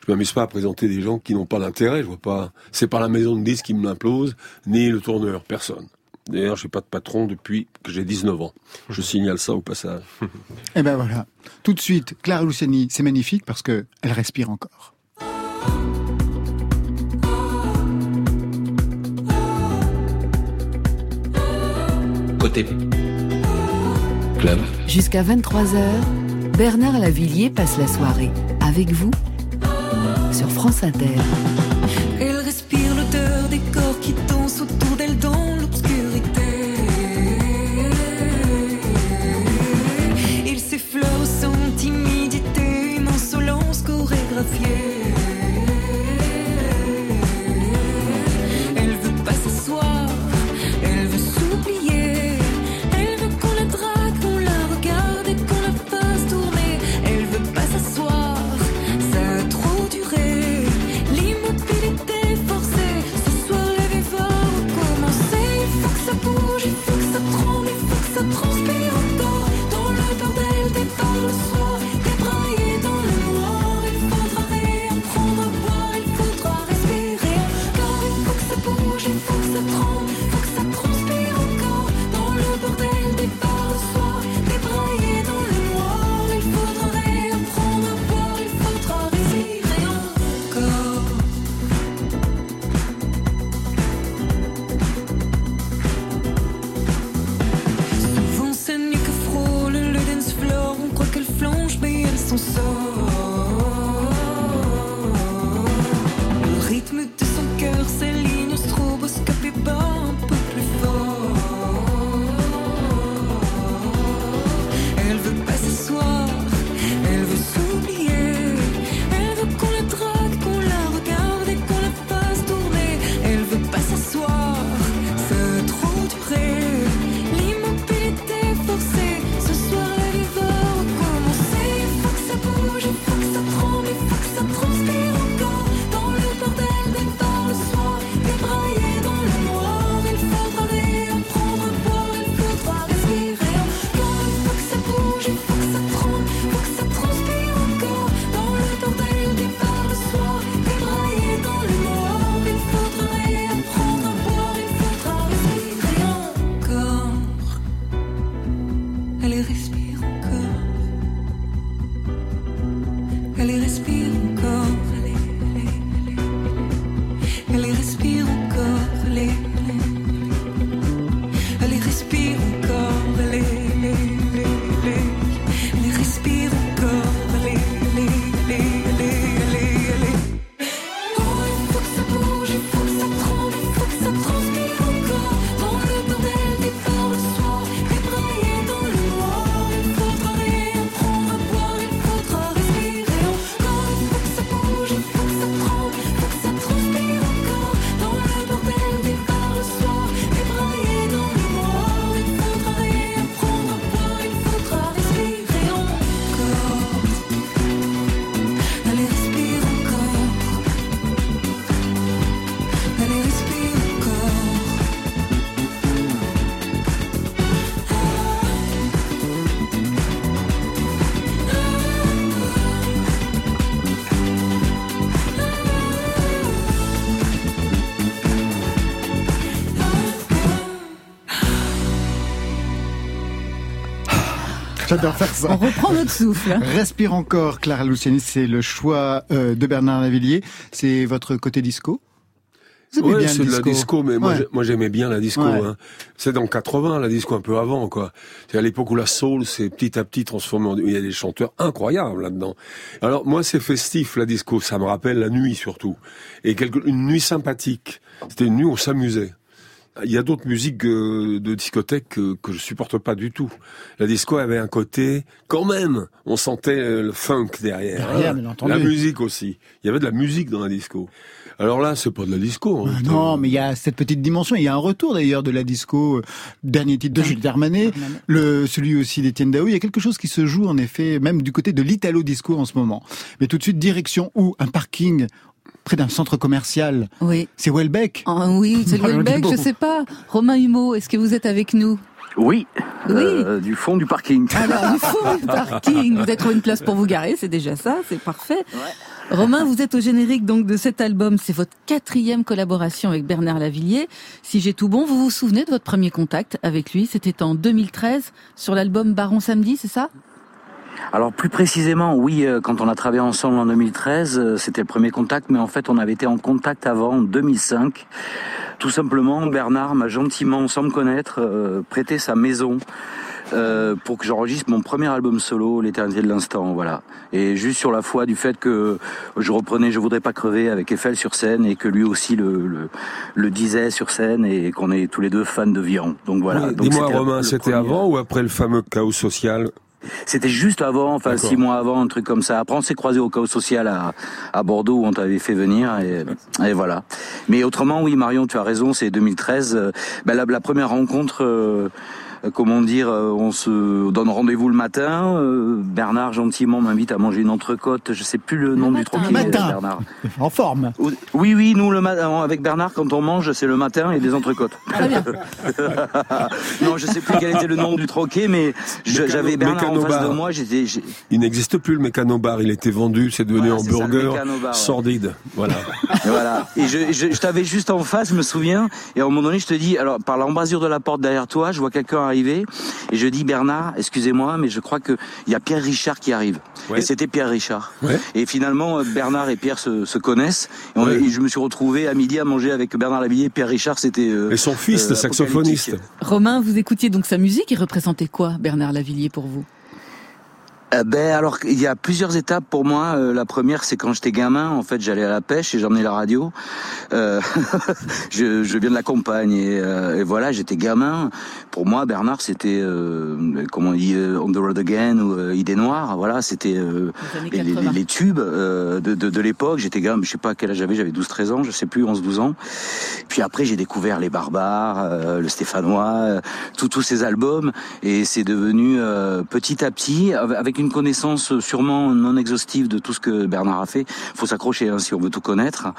je m'amuse pas à présenter des gens qui n'ont pas d'intérêt. Je vois pas. C'est pas la maison de disques qui me l'implose, ni le tourneur, personne. D'ailleurs, j'ai pas de patron depuis que j'ai 19 ans. Je signale ça au passage. Eh ben voilà. Tout de suite, Clara Luciani, c'est magnifique parce que elle respire encore. Jusqu'à 23h, Bernard Lavillier passe la soirée. Avec vous sur France Inter. J'adore faire ça. On reprend notre souffle. Respire encore, Clara Luciani, c'est le choix euh, de Bernard Lavillier. C'est votre côté disco? Ouais, bien c'est le de la disco, mais moi, Ouais. j'ai- moi j'aimais bien la disco. Ouais. Hein. C'est dans 80, la disco un peu avant, quoi. C'est à l'époque où la soul s'est petit à petit transformée en... Il y a des chanteurs incroyables là-dedans. Alors moi, c'est festif, la disco. Ça me rappelle la nuit, surtout. Et quelque... une nuit sympathique. C'était une nuit où on s'amusait. Il y a d'autres musiques euh, de discothèque que, que je supporte pas du tout. La disco avait un côté, quand même, on sentait euh, le funk derrière. Derrière, hein. bien entendu. La musique aussi. Il y avait de la musique dans la disco. Alors là, c'est pas de la disco. hein. Ah Non, mais il y a cette petite dimension. Il y a un retour d'ailleurs de la disco. euh, Dernier titre de Jules Darmanet, le celui aussi d'Étienne Dao. Il y a quelque chose qui se joue en effet, même du côté de l'italo disco en ce moment. Mais tout de suite, direction où? Un parking près d'un centre commercial. Oui. C'est Welbeck. Ah oui, c'est Marion Welbeck, je sais pas. Romain Humeau, est-ce que vous êtes avec nous? Oui, Oui. euh, du fond du parking. Alors, du fond du parking, vous avez trouvé une place pour vous garer, c'est déjà ça, c'est parfait. Romain, vous êtes au générique donc de cet album, c'est votre quatrième collaboration avec Bernard Lavillier. Si j'ai tout bon, vous vous souvenez de votre premier contact avec lui? C'était en 2013 sur l'album Baron Samedi, c'est ça? Alors plus précisément, oui, euh, quand on a travaillé ensemble en 2013, euh, c'était le premier contact, mais en fait on avait été en contact avant, en 2005. Tout simplement, Bernard m'a gentiment, sans me connaître, euh, prêté sa maison. euh, pour que j'enregistre mon premier album solo, L'éternité de l'instant, voilà. Et juste sur la foi du fait que je reprenais Je voudrais pas crever avec Eiffel sur scène et que lui aussi le, le, le disait sur scène et qu'on est tous les deux fans de Viron. Donc voilà. Oui, Dis-moi, Romain, c'était avant ou après le fameux chaos social? C'était juste avant, enfin six mois avant, un truc comme ça. Après, on s'est croisé au chaos social à, à Bordeaux où on t'avait fait venir et, et voilà. Mais autrement, oui, Marion, tu as raison, c'est 2013. euh, ben, la, la première rencontre. euh, comment dire, euh, on se donne rendez-vous le matin. euh, Bernard gentiment m'invite à manger une entrecôte. Je sais plus le nom du troquet. matin. Bernard. En forme. Oui, oui, nous le matin avec Bernard quand on mange, c'est le matin et des entrecôtes. Très bien. non, je sais plus quel était le nom du troquet, mais j'avais Bernard en face de moi. J'étais, Il n'existe plus le mécanobar, il était vendu, c'est devenu Voilà, ça, hamburger ouais. sordide. Voilà. Et voilà. Et je, je, je t'avais juste en face, je me souviens. Et à un moment donné, je te dis, alors par l'embrasure de la porte derrière toi, je vois quelqu'un arriver. Et je dis, Bernard, excusez-moi, mais je crois que il y a Pierre Richard qui arrive. Ouais. Et c'était Pierre Richard. Ouais. Et finalement, euh, Bernard et Pierre se, se connaissent. Et, on- Ouais. et je me suis retrouvé à midi à manger avec Bernard Lavillier. et Pierre Richard, c'était. euh, Et son fils, euh, le saxophoniste. Romain, vous écoutiez donc sa musique, il représentait quoi Bernard Lavillier pour vous? Euh, ben alors il y a plusieurs étapes pour moi. Euh, la première c'est quand j'étais gamin. En fait j'allais à la pêche et j'emmenais la radio. Euh, je, je viens de la campagne et, euh, et voilà j'étais gamin. Pour moi Bernard c'était euh, comment on dit euh, On the Road Again ou euh, Idée Noire. Voilà c'était euh, Les les, les- 80. les tubes euh, de, de, de l'époque. J'étais gamin, je sais pas quel âge j'avais, j'avais 12-13 ans, je sais plus, 11-12 ans. Puis après j'ai découvert les Barbares, euh, le Stéphanois, euh, tous tous ces albums et c'est devenu euh, petit à petit avec avec une connaissance sûrement non exhaustive de tout ce que Bernard a fait. Faut s'accrocher hein, si on veut tout connaître.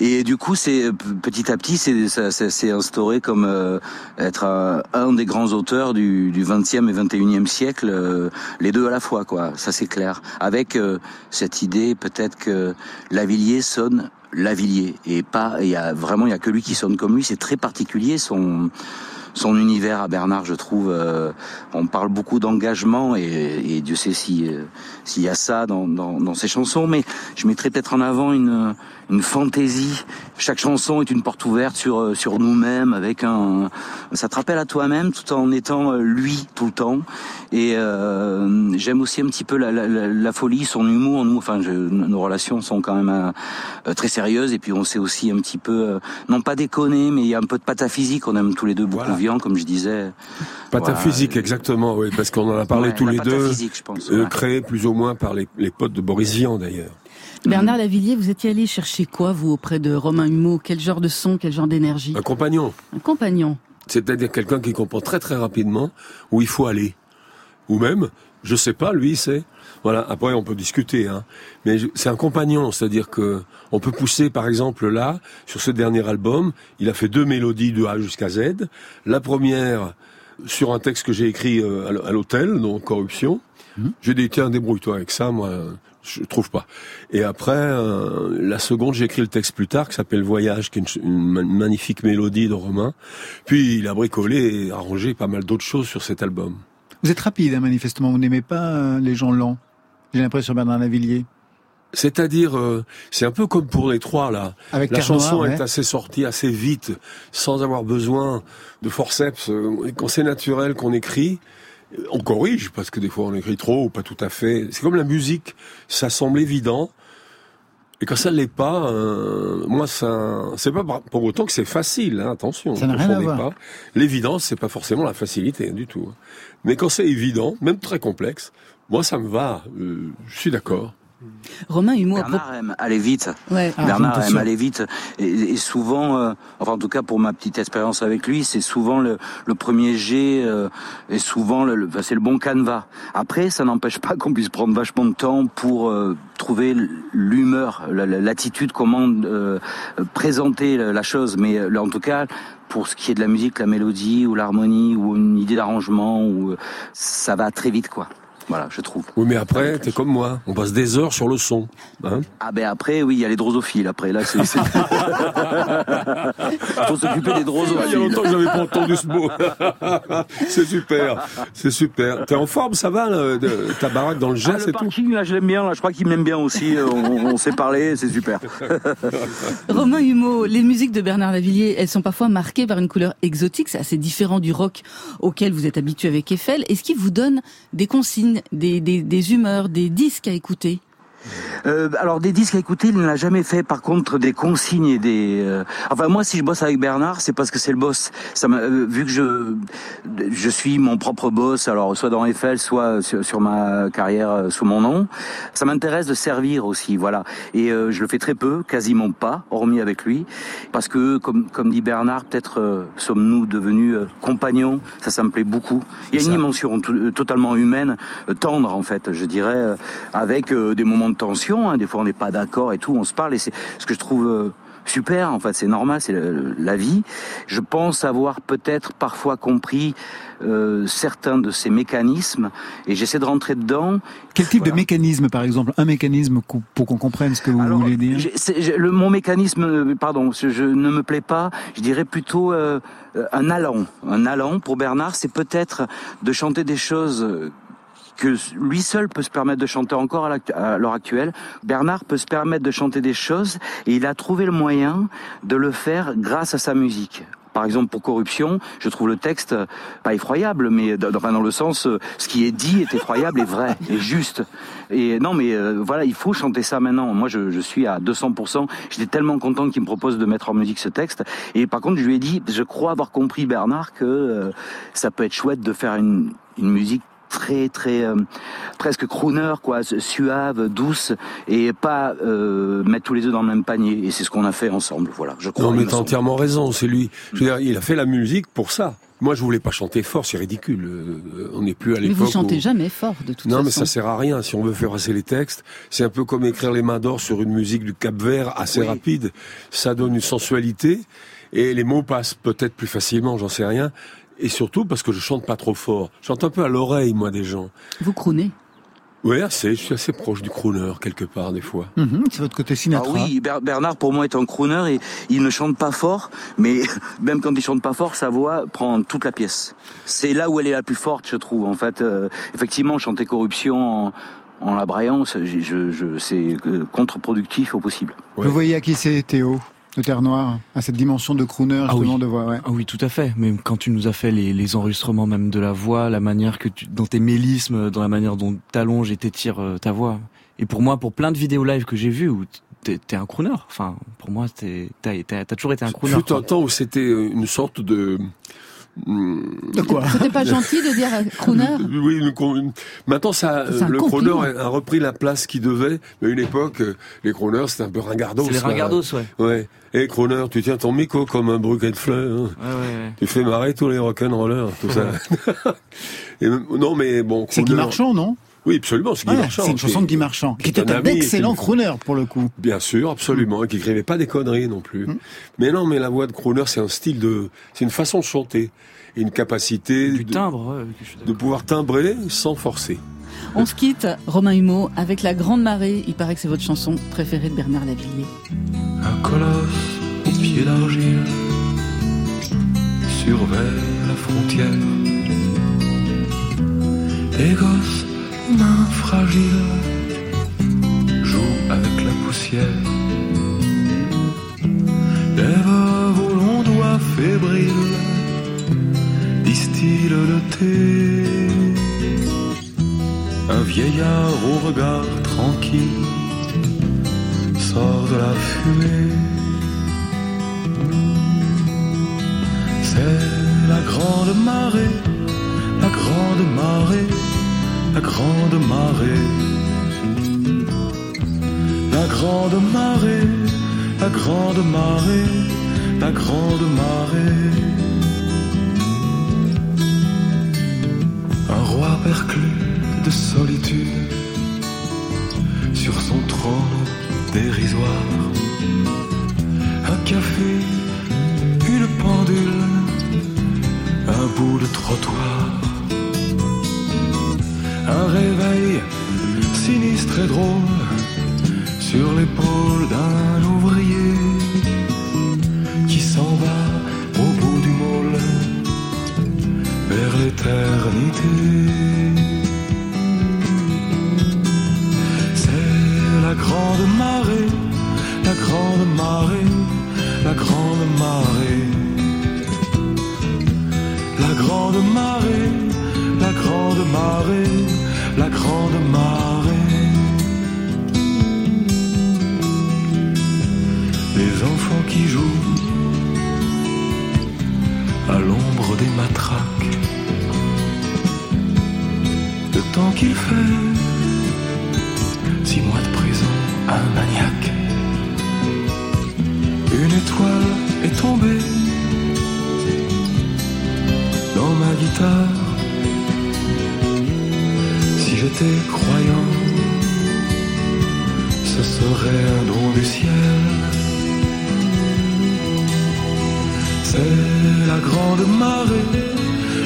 Et du coup c'est petit à petit c'est instauré comme euh, être un, des grands auteurs du, du 20e et 21e siècle, euh, les deux à la fois quoi. Ça c'est clair. Avec euh, cette idée peut-être que Lavillier sonne Lavillier et pas il y a vraiment il y a que lui qui sonne comme lui. C'est très particulier son son univers à Bernard, je trouve. euh, on parle beaucoup d'engagement et, et Dieu sait si euh, s'il y a ça dans, dans, dans ses chansons, mais je mettrais peut-être en avant une une fantaisie. Chaque chanson est une porte ouverte sur euh, sur nous-mêmes, avec un. Ça te rappelle à toi-même, tout en étant euh, lui tout le temps. Et euh, j'aime aussi un petit peu la, la, la, folie, son humour. Nous, enfin, je, nos relations sont quand même euh, euh, très sérieuses. Et puis on sait aussi un petit peu, euh, non pas déconner, mais il y a un peu de pataphysique. On aime tous les deux beaucoup Voilà. Vian, comme je disais. Pataphysique, exactement, oui, parce qu'on en a parlé Ouais, tous les deux, je pense, ouais. créé plus ou moins par les, les potes de Boris Vian d'ailleurs. Bernard Lavillier, vous étiez allé chercher quoi, vous, auprès de Romain Humeau? Quel genre de son, quel genre d'énergie? Un compagnon, Un compagnon. c'est-à-dire quelqu'un qui comprend très très rapidement où il faut aller. Ou même, je sais pas, lui, c'est... Voilà, après on peut discuter, hein. mais c'est un compagnon, c'est-à-dire que on peut pousser, par exemple, là, sur ce dernier album, il a fait deux mélodies de A jusqu'à Z. La première, sur un texte que j'ai écrit euh, à l'hôtel, donc Corruption. J'ai dit, tiens, débrouille-toi avec ça, moi, je trouve pas. Et après, euh, la seconde, j'ai écrit le texte plus tard, qui s'appelle Voyage, qui est une, magnifique mélodie de Romain. Puis il a bricolé et arrangé pas mal d'autres choses sur cet album. Vous êtes rapide, hein, manifestement. Vous n'aimez pas euh, les gens lents. J'ai l'impression, Bernard Lavillier. C'est-à-dire, euh, c'est un peu comme pour les trois là. Avec la Terre chanson est ouais. assez sortie assez vite, sans avoir besoin de forceps. Et Quand c'est naturel qu'on écrit, on corrige parce que des fois on écrit trop ou pas tout à fait. C'est comme la musique, ça semble évident. Et quand ça ne l'est pas, euh, moi ça, c'est pas pour autant que c'est facile. hein, attention, Ça n'a ne rien à voir. L'évidence, c'est pas forcément la facilité hein, du tout. hein. Mais quand c'est évident, même très complexe, moi ça me va. euh, je suis d'accord. Romain Humeau Bernard aime aller vite. Ouais. Ah, Bernard aime aller vite. Et, et souvent, euh, enfin en tout cas pour ma petite expérience avec lui, c'est souvent le, le premier jet euh, et souvent le, le- enfin, c'est le bon canevas. Après, ça n'empêche pas qu'on puisse prendre vachement de temps pour euh, trouver l'humeur, la- la- l'attitude, comment euh, présenter la chose. Mais en tout cas, pour ce qui est de la musique, la mélodie ou l'harmonie ou une idée d'arrangement, ou ça va très vite quoi. Voilà, je trouve. Oui, mais après, t'es comme moi. On passe des heures sur le son. Hein Ah ben après, oui, il y a les drosophiles. Après, là, c'est... c'est- faut s'occuper des Ah, il y a drosophiles. longtemps que j'avais pas entendu ce mot. c'est super, c'est super. T'es en forme, ça va, là, de- ta baraque dans le Ah, geste le et tout parking, là, je l'aime bien. Là, je crois qu'il m'aime bien aussi. Euh, On, on s'est parlé, c'est super. Romain Humeau, les musiques de Bernard Lavillier, elles sont parfois marquées par une couleur exotique, c'est assez différent du rock auquel vous êtes habitué avec Eiffel. Est-ce qu'il vous donne des consignes, des, des, des humeurs, des disques à écouter Euh, alors des disques à écouter, il n'a jamais fait. Par contre, des consignes et des. euh, Enfin moi, si je bosse avec Bernard, c'est parce que c'est le boss. Ça m'a euh, vu que je je suis mon propre boss. Alors soit dans Eiffel, soit sur, sur ma carrière sous mon nom. Ça m'intéresse de servir aussi, voilà. Et je le fais très peu, quasiment pas, hormis avec lui, parce que comme comme dit Bernard, peut-être sommes-nous devenus compagnons. Ça, ça me plaît beaucoup. Il y a une dimension totalement humaine, tendre en fait, je dirais, avec des moments de tension. hein. Des fois, on n'est pas d'accord et tout, on se parle. Et c'est ce que je trouve euh, super. En fait, c'est normal, c'est la vie. Je pense avoir peut-être parfois compris euh, certains de ces mécanismes, et j'essaie de rentrer dedans. Quel type de mécanisme, par exemple? Un mécanisme pour qu'on comprenne ce que vous Alors, voulez dire? le, mon mécanisme, euh, pardon, je, je ne me plaît pas. Je dirais plutôt euh, un allant. Un allant pour Bernard, c'est peut-être de chanter des choses. Que lui seul peut se permettre de chanter encore à l'heure actuelle. Bernard peut se permettre de chanter des choses et il a trouvé le moyen de le faire grâce à sa musique. Par exemple, pour Corruption, je trouve le texte pas effroyable, mais dans, le sens, euh, ce qui est dit est effroyable et vrai et juste. Et non, mais euh, voilà, il faut chanter ça maintenant. Moi, je, je suis à 200%. J'étais tellement content qu'il me propose de mettre en musique ce texte. Et par contre, je lui ai dit, je crois avoir compris, Bernard, que euh, ça peut être chouette de faire une, une musique très très euh, presque crooner quoi suave douce et pas euh, mettre tous les œufs dans le même panier et c'est ce qu'on a fait ensemble voilà je crois Non, mais t'as entièrement raison. C'est lui. Je veux dire, il a fait la musique pour ça. Moi, je voulais pas chanter fort, c'est ridicule. Euh, On n'est plus à Mais l'époque. vous chantez où- jamais fort de toute Non, façon. mais ça sert à rien. Si on veut faire passer les textes, c'est un peu comme écrire les mains d'or sur une musique du Cap Vert assez Oui. rapide. Ça donne une sensualité et les mots passent peut-être plus facilement, j'en sais rien. Et surtout parce que je chante pas trop fort. Je chante un peu à l'oreille, moi, des gens. Vous croonez. Oui, assez. Je suis assez proche du crooner quelque part des fois. Mhm, C'est votre côté Ah Sinatra. oui, Ber- Bernard pour moi est un crooner et il ne chante pas fort, mais même quand il chante pas fort, sa voix prend toute la pièce. C'est là où elle est la plus forte, je trouve. En fait, Euh, effectivement, chanter corruption en, en la braillant, je, je, c'est euh, contre-productif au possible. Ouais. Vous voyez à qui c'est Théo? De Terre Noire, à cette dimension de crooner Ah justement oui. de voix. Ouais. Ah oui, tout à fait. Mais quand tu nous as fait les, les enregistrements même de la voix, la manière que tu, dans tes mélismes, dans la manière dont t'allonges et t'étires euh, ta voix. Et pour moi, pour plein de vidéos live que j'ai vues, où t'es, un crooner. Enfin, pour moi, t'as, toujours été un crooner. Fut un temps où c'était une sorte de... De quoi C'était pas gentil de dire euh, crooner Oui, maintenant ça, un le crooner a repris la place qu'il devait. Mais à une époque, euh, les crooners c'était un peu ringardos. C'est les ringardos, ouais. Ouais. Et crooner, tu tiens ton micro comme un bouquet de fleurs. hein. Ouais, ouais, ouais. Tu fais marrer tous les rock'n'rollers, tout ça. Et non, mais bon. C'est crooner- Marchand, non? Oui, absolument, c'est Guy Marchand. C'est une chanson de Guy Marchand, qui était un excellent crooner pour le coup. Bien sûr, absolument, et qui écrivait pas des conneries non plus. Mm. Mais non, mais la voix de crooner, c'est un style de, c'est une façon de chanter, et une capacité Du de, timbre, de pouvoir timbrer sans forcer. On se quitte, Romain Humeau, avec La Grande Marée. Il paraît que c'est votre chanson préférée de Bernard Lavillier. Un colosse aux pieds d'argile surveille la frontière. Gosses, mains fragiles, jouent avec la poussière. Veuves aux longs doigts fébriles distillent le thé. Un vieillard au regard tranquille sort de la fumée. C'est la grande marée, la grande marée, la grande marée. La grande marée, la grande marée, la grande marée. Un roi perclus de solitude sur son trône dérisoire. Un café, une pendule, un bout de trottoir. Un réveil sinistre et drôle sur l'épaule d'un ouvrier qui s'en va au bout du môle vers l'éternité. C'est la grande marée, la grande marée, la grande marée. La grande marée, la grande marée, la grande marée. Les enfants qui jouent à l'ombre des matraques. Le temps qu'il fait, six mois de prison un maniaque. Une étoile est tombée dans ma guitare. Si j'étais croyant, ce serait un don du ciel. C'est la grande marée,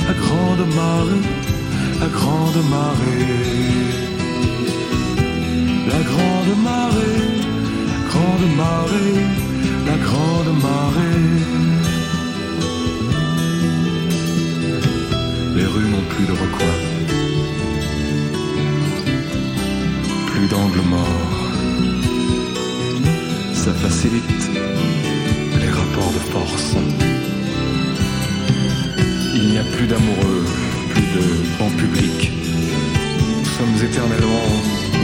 la grande marée, la grande marée. La grande marée, la grande marée, la grande marée. Les rues n'ont plus de recoin, d'angle mort. Ça facilite les rapports de force. Il n'y a plus d'amoureux, plus de banc public. Nous sommes éternellement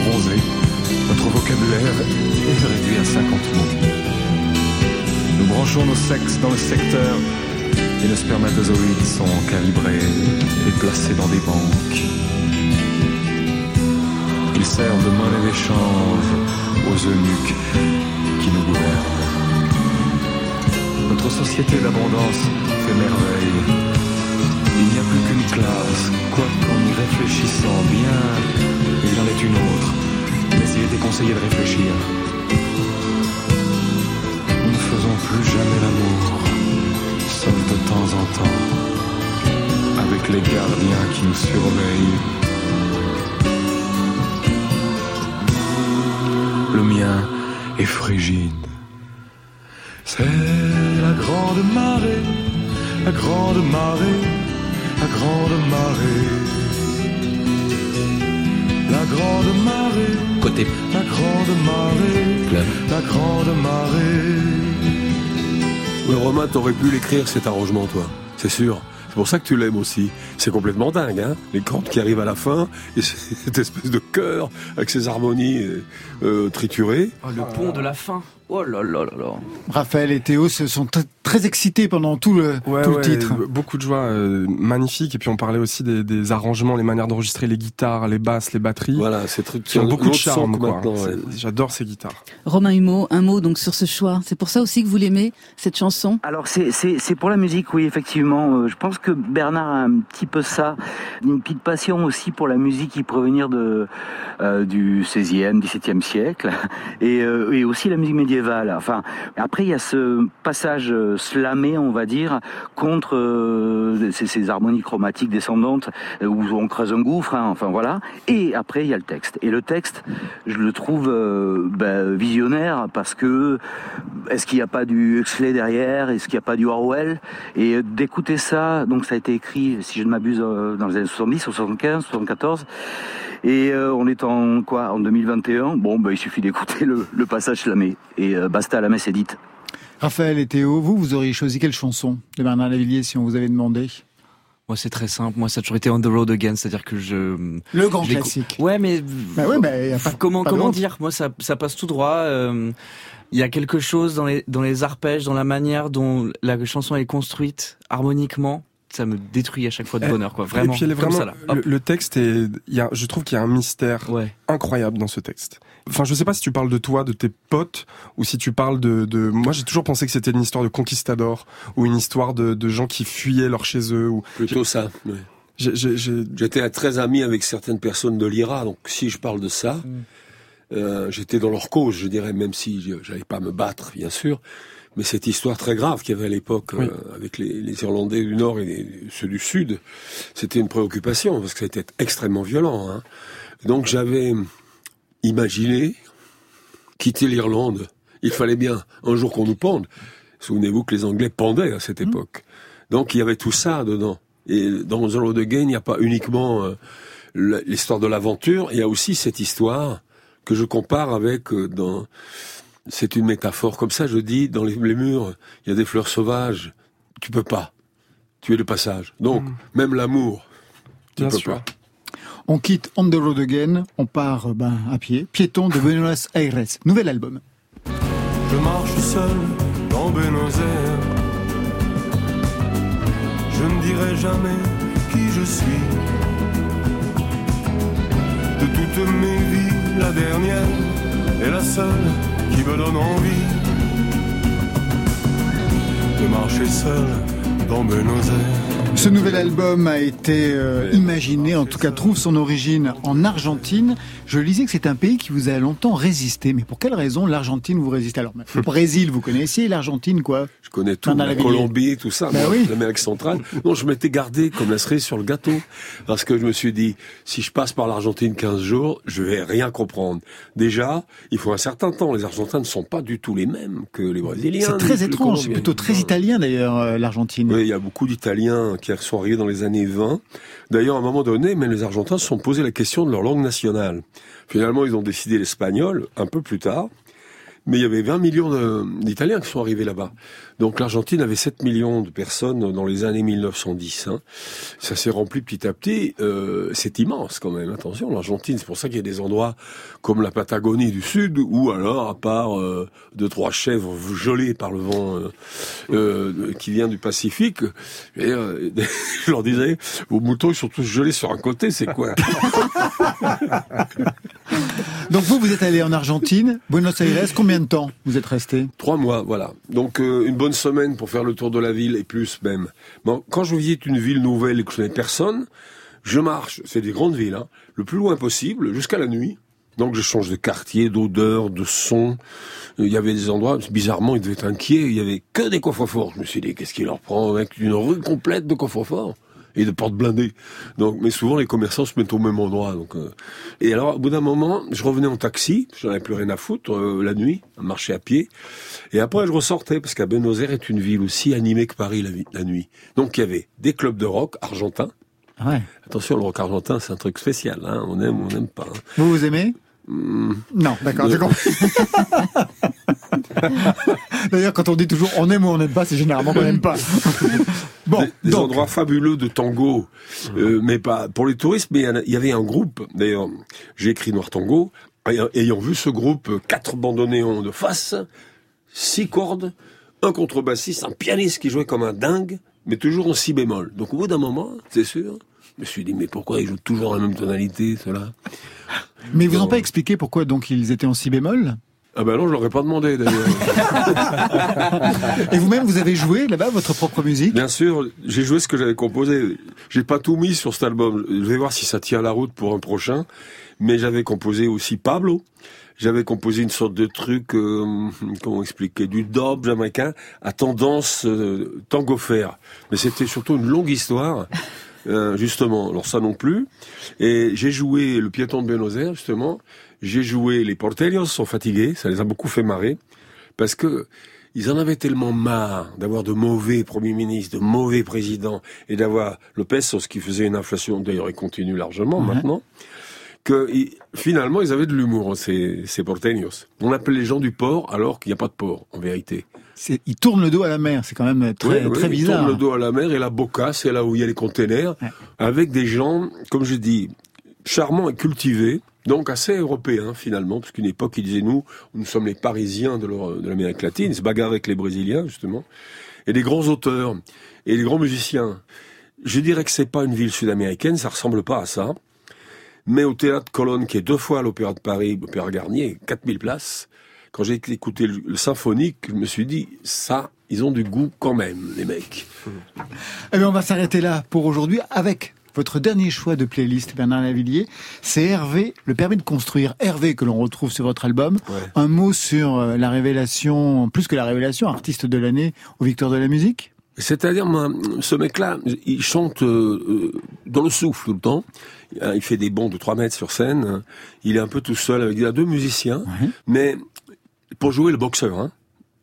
bronzés. Notre vocabulaire est réduit à 50 mots. Nous branchons nos sexes dans le secteur et nos spermatozoïdes sont calibrés et placés dans des banques. Servent de monnaie d'échange aux eunuques qui nous gouvernent. Notre société d'abondance fait merveille. Il n'y a plus qu'une classe, quoiqu'en y réfléchissant bien, il en est une autre. Mais il était conseillé de réfléchir. Nous ne faisons plus jamais l'amour, sauf de temps en temps, avec les gardiens qui nous surveillent. Est frigide. C'est la grande marée, la grande marée, la grande marée. La grande marée, Côté la grande marée, club. la grande marée. Le Romain, t'aurais pu l'écrire cet arrangement, toi. C'est sûr. C'est pour ça que tu l'aimes aussi. C'est complètement dingue, hein Les cordes qui arrivent à la fin, et cette espèce de chœur avec ses harmonies euh, euh, triturées. Oh, le pont de la fin. Oh là là là là. Raphaël et Théo se sont très excités pendant tout le, Ouais, tout ouais, le titre. Beaucoup de joie, euh, magnifique. Et puis on parlait aussi des, des arrangements, les manières d'enregistrer les guitares, les basses, les batteries. Voilà, ces trucs qui ont beaucoup de charme. ouais. J'adore ces guitares. Romain Humeau, un mot donc sur ce choix. C'est pour ça aussi que vous l'aimez, cette chanson? Alors c'est pour la musique, oui effectivement. Euh, Je pense que Bernard a un petit peu ça, une petite passion aussi pour la musique qui provenir de euh, du 16e, 17e siècle, et, euh, et aussi la musique médiévale. Enfin, après il y a ce passage euh, slamé, on va dire, contre euh, ces, harmonies chromatiques descendantes euh, où on creuse un gouffre. hein, enfin voilà. Et après il y a le texte. Et le texte, je le trouve ben, visionnaire parce que est-ce qu'il n'y a pas du Huxley derrière? Est-ce qu'il n'y a pas du Orwell? Et d'écouter ça, donc ça a été écrit, si je ne m'abuse, dans les années 70, 75, 74. Et on est en quoi En 2021 Bon, ben, il suffit d'écouter le, passage slamé. Euh, basta, la messe est dite. Raphaël et Théo, vous, vous auriez choisi quelle chanson de Bernard Lavillier si on vous avait demandé? Moi, c'est très simple. Moi, ça a toujours été On the Road Again, c'est-à-dire que je. Le grand classique. Ouais, mais. Bah ouais, bah, y a pas- comment pas dire? Moi, ça ça passe tout droit. euh, Il y a quelque chose dans les dans les arpèges, dans la manière dont la chanson est construite harmoniquement. Ça me détruit à chaque fois de bonheur, quoi. Vraiment. Et puis elle est comme vraiment, ça, là. Hop. le, le texte est, il y a, je trouve qu'il y a un mystère Ouais. incroyable dans ce texte. Enfin, je sais pas si tu parles de toi, de tes potes, ou si tu parles de, de... moi j'ai toujours pensé que c'était une histoire de conquistadors, ou une histoire de, de gens qui fuyaient leur chez eux, ou Plutôt ça. oui. J'étais très ami avec certaines personnes de l'IRA, donc si je parle de ça, euh, j'étais dans leur cause, je dirais, même si je j'allais pas me battre, bien sûr. Mais cette histoire très grave qu'il y avait à l'époque Oui. euh, avec les, les Irlandais du Nord et les- ceux du Sud, c'était une préoccupation parce que c'était extrêmement violent. Hein. Donc j'avais imaginé quitter l'Irlande. Il fallait bien un jour qu'on nous pende. Souvenez-vous que les Anglais pendaient à cette époque. Donc il y avait tout ça dedans. Et dans The Road Again, il n'y a pas uniquement euh, l'histoire de l'aventure, il y a aussi cette histoire que je compare avec euh, dans c'est une métaphore comme ça je dis dans les, murs il y a des fleurs sauvages tu peux pas tu es le passage donc même l'amour tu Bien peux sûr. pas On quitte On the Road Again, on part euh, ben, à pied, piéton de Buenos Aires. Nouvel album. Je marche seul dans Buenos Aires. Je ne dirai jamais qui je suis. De toutes mes vies, la dernière est la seule qui me donne envie de marcher seul dans Buenos Aires. Ce nouvel album a été euh, imaginé, en tout cas trouve son origine en Argentine. Je lisais que c'est un pays qui vous a longtemps résisté. Mais pour quelle raison l'Argentine vous résiste alors Le Brésil, vous connaissez l'Argentine, quoi? Je connais tout la. Colombie tout ça moi, oui. l'Amérique centrale non je m'étais gardé comme la cerise sur le gâteau parce que je me suis dit si je passe par l'Argentine 15 jours je vais rien comprendre déjà il faut un certain temps les Argentins ne sont pas du tout les mêmes que les Brésiliens C'est très étrange, c'est plutôt très italien d'ailleurs, euh, l'Argentine. Oui, il y a beaucoup d'Italiens qui sont arrivés dans les années 20. D'ailleurs, à un moment donné, même les Argentins se sont posé la question de leur langue nationale. Finalement, ils ont décidé l'espagnol un peu plus tard. Mais il y avait 20 millions d'Italiens qui sont arrivés là-bas. Donc l'Argentine avait 7 millions de personnes dans les années 1910. hein. Ça s'est rempli petit à petit. Euh, c'est immense quand même. Attention, l'Argentine, c'est pour ça qu'il y a des endroits comme la Patagonie du Sud, ou alors, à part euh, deux, trois chèvres gelées par le vent euh, euh, qui vient du Pacifique, euh, je leur disais, vos moutons ils sont tous gelés sur un côté, c'est quoi? Donc vous, vous êtes allé en Argentine, Buenos Aires, combien de temps vous êtes resté Trois mois, voilà. Donc euh, une bonne semaine pour faire le tour de la ville et plus même. Bon, quand je visite une ville nouvelle et que je connais personne, je marche, c'est des grandes villes, hein, le plus loin possible jusqu'à la nuit. Donc je change de quartier, d'odeur, de son. Il y avait des endroits, bizarrement, ils devaient être inquiets, il y avait que des coffres-forts. Je me suis dit, qu'est-ce qui leur prend avec une rue complète de coffres-forts et de portes blindées. Donc, mais souvent les commerçants se mettent au même endroit. Donc, euh. et alors, au bout d'un moment, je revenais en taxi, j'en avais plus rien à foutre euh, la nuit, à marcher à pied. Et après, je ressortais parce qu'à Buenos Aires est une ville aussi animée que Paris la, nuit. Donc, il y avait des clubs de rock argentins. Ouais. Attention, le rock argentin, c'est un truc spécial. Hein. On aime, on n'aime pas. hein. Vous vous aimez? Hmm. Non, d'accord, j'ai compris. D'ailleurs, quand on dit toujours on aime ou on n'aime pas, c'est généralement qu'on n'aime pas. Bon, des, des endroits fabuleux de tango, euh, mais pas pour les touristes. Mais il y avait un groupe. D'ailleurs, j'ai écrit Noir Tango. Ayant, vu ce groupe, euh, quatre bandoneons de face, six cordes, un contrebassiste, un pianiste qui jouait comme un dingue, mais toujours en si bémol. Donc au bout d'un moment, c'est sûr, je me suis dit mais pourquoi ils jouent toujours la même tonalité, cela mais ils vous ont pas expliqué pourquoi donc ils étaient en si bémol? Ah ben non, je l'aurais pas demandé d'ailleurs. Et vous-même, vous avez joué là-bas votre propre musique? Bien sûr, j'ai joué ce que j'avais composé. J'ai pas tout mis sur cet album. Je vais voir si ça tient la route pour un prochain. Mais j'avais composé aussi Pablo. j'avais composé une sorte de truc, euh, comment expliquer, du dub jamaïcain à tendance euh, tango faire. Mais c'était surtout une longue histoire. euh, justement, alors ça non plus. Et j'ai joué le piéton de Buenos Aires, justement. J'ai joué les porterios sont fatigués, ça les a beaucoup fait marrer, parce que ils en avaient tellement marre d'avoir de mauvais premiers ministres, de mauvais présidents, et d'avoir Lopez, ce qui faisait une inflation, d'ailleurs il continue largement maintenant, que ils- finalement ils avaient de l'humour, ces, ces porteños. On appelle les gens du port alors qu'il n'y a pas de port, en vérité. C'est- Il tourne le dos à la mer, c'est quand même très, Oui, oui, très ils bizarre. tournent le dos à la mer et la boca, c'est là où il y a les containers, avec des gens, comme je dis, charmants et cultivés, donc assez européens finalement, parce qu'une époque ils disaient nous, nous sommes les Parisiens de l'Amérique latine, ils se bagarrent avec les Brésiliens justement, et des grands auteurs et des grands musiciens. Je dirais que c'est pas une ville sud-américaine, ça ressemble pas à ça. Mais au théâtre Colonne, qui est deux fois à l'Opéra de Paris, l'Opéra Garnier, 4000 places, quand j'ai écouté le, le symphonique, je me suis dit, ça, ils ont du goût quand même, les mecs. Eh bien, on va s'arrêter là pour aujourd'hui avec votre dernier choix de playlist, Bernard Lavillier. C'est Hervé, le permis de construire. Hervé, que l'on retrouve sur votre album. Un mot sur euh, la révélation, plus que la révélation, artiste de l'année aux Victoires de la musique C'est-à-dire, ce mec-là, il chante euh, euh, dans le souffle tout le temps. Il fait des bonds de 3 mètres sur scène. Il est un peu tout seul avec il a deux musiciens. Mais pour jouer le boxeur, hein,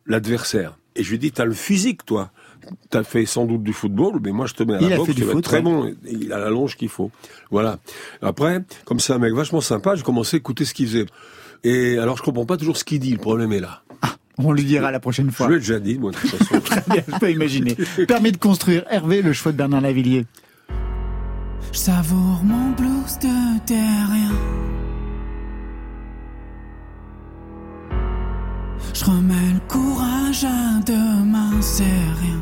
l'adversaire. Et je lui dis, t'as le physique, toi. T'as fait sans doute du football, mais moi je te mets à Il la a boxe, fait du tu vas être très bon. Il a la longe qu'il faut. Voilà. Après, comme c'est un mec vachement sympa, j'ai commencé à écouter ce qu'il faisait. Et alors je comprends pas toujours ce qu'il dit. Le problème est là. On lui dira la prochaine fois. Je l'ai déjà dit, moi, de toute façon. Très bien, je peux imaginer. Permis de construire. Hervé, le choix de Bernard Lavillier. Je savoure mon blues de terrien. Je remets le courage à demain, c'est rien.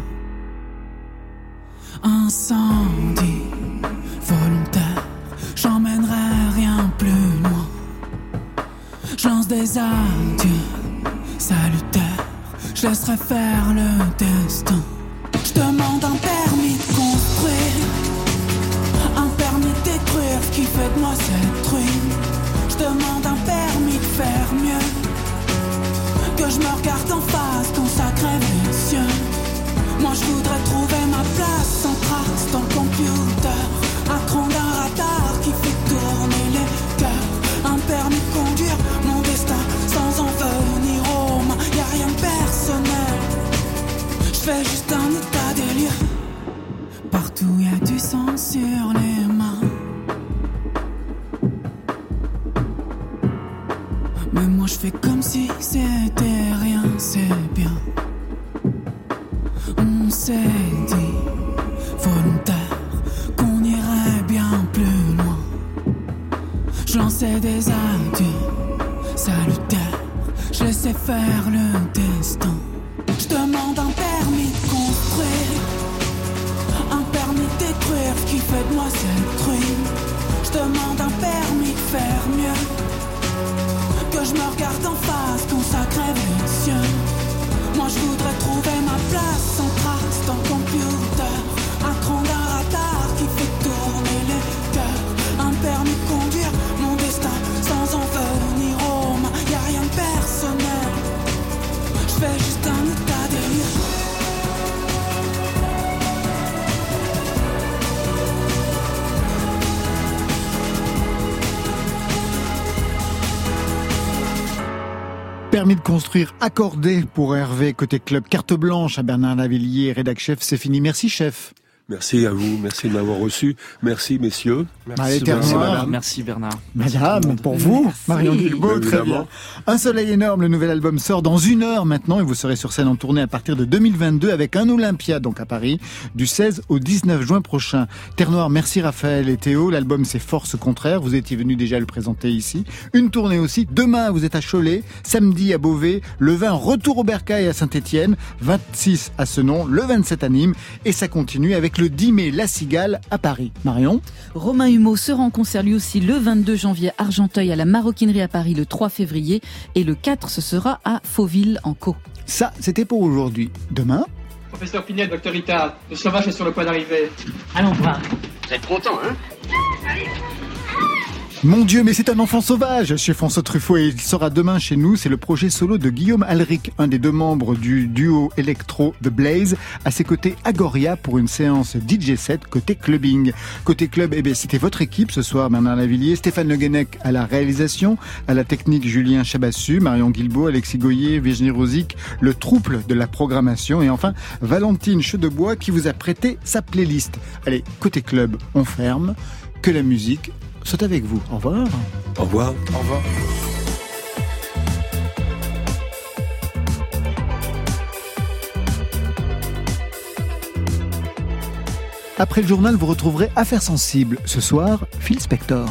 Incendie volontaire, j'emmènerai rien plus loin. Je des adieux salutaires, je laisserai faire le destin. Je demande un permis de construire. Un permis de détruire qui fait de moi cette ruine. Je demande un permis de faire mieux. Que je me regarde en face quand ça je voudrais trouver ma place sans trace dans le computer. Un cran d'un radar qui fait tourner les cœurs. Un permis de conduire mon destin sans en venir aux mains. Y a rien de personnel. Je fais juste un état Permis de construire accordé pour Hervé côté club. Carte blanche à Bernard Lavillier, rédac chef, c'est fini. Merci chef. Merci à vous, merci de m'avoir reçu. Merci messieurs. Allez, Terre Noire. Merci Bernard. Madame, pour vous, Marion Guilbault, très bien. Un soleil énorme, le nouvel album sort dans une heure maintenant et vous serez sur scène en tournée à partir de 2022 avec un Olympia, donc à Paris, du 16 au 19 juin prochain. Terre Noire, merci Raphaël et Théo. L'album c'est Force Contraire, vous étiez venu déjà le présenter ici. Une tournée aussi. Demain, vous êtes à Cholet, samedi à Beauvais, le 20 retour au Bercail à Saint-Etienne, 26 à Senon, le 27 à Nîmes et ça continue avec le 10 mai La Cigale à Paris. Marion Romain Humeau sera en concert lui aussi le 22 janvier à Argenteuil à la Maroquinerie à Paris le 3 février et le 4 ce sera à Fauville en Co. Ça, c'était pour aujourd'hui. Demain Professeur Pinel, docteur Ita, le sauvage est sur le point d'arriver. Allons voir. Vous êtes content, hein? Mon Dieu, mais c'est un enfant sauvage chez François Truffaut et il sera demain chez nous. C'est le projet solo de Guillaume Alric, un des deux membres du duo électro The Blaze. À ses côtés, Agoria pour une séance DJ set côté clubbing. Côté club, eh c'était votre équipe ce soir, Bernard Lavillier, Stéphane Le Guenec à la réalisation, à la technique Julien Chabassu, Marion Guilbault, Alexis Goyer, Virginie Rosic, le trouble de la programmation et enfin Valentine Chedebois qui vous a prêté sa playlist. Allez, côté club, on ferme. Que la musique soit avec vous. Au revoir. Au revoir. Au revoir. Après le journal, vous retrouverez Affaires sensibles. Ce soir, Phil Spector.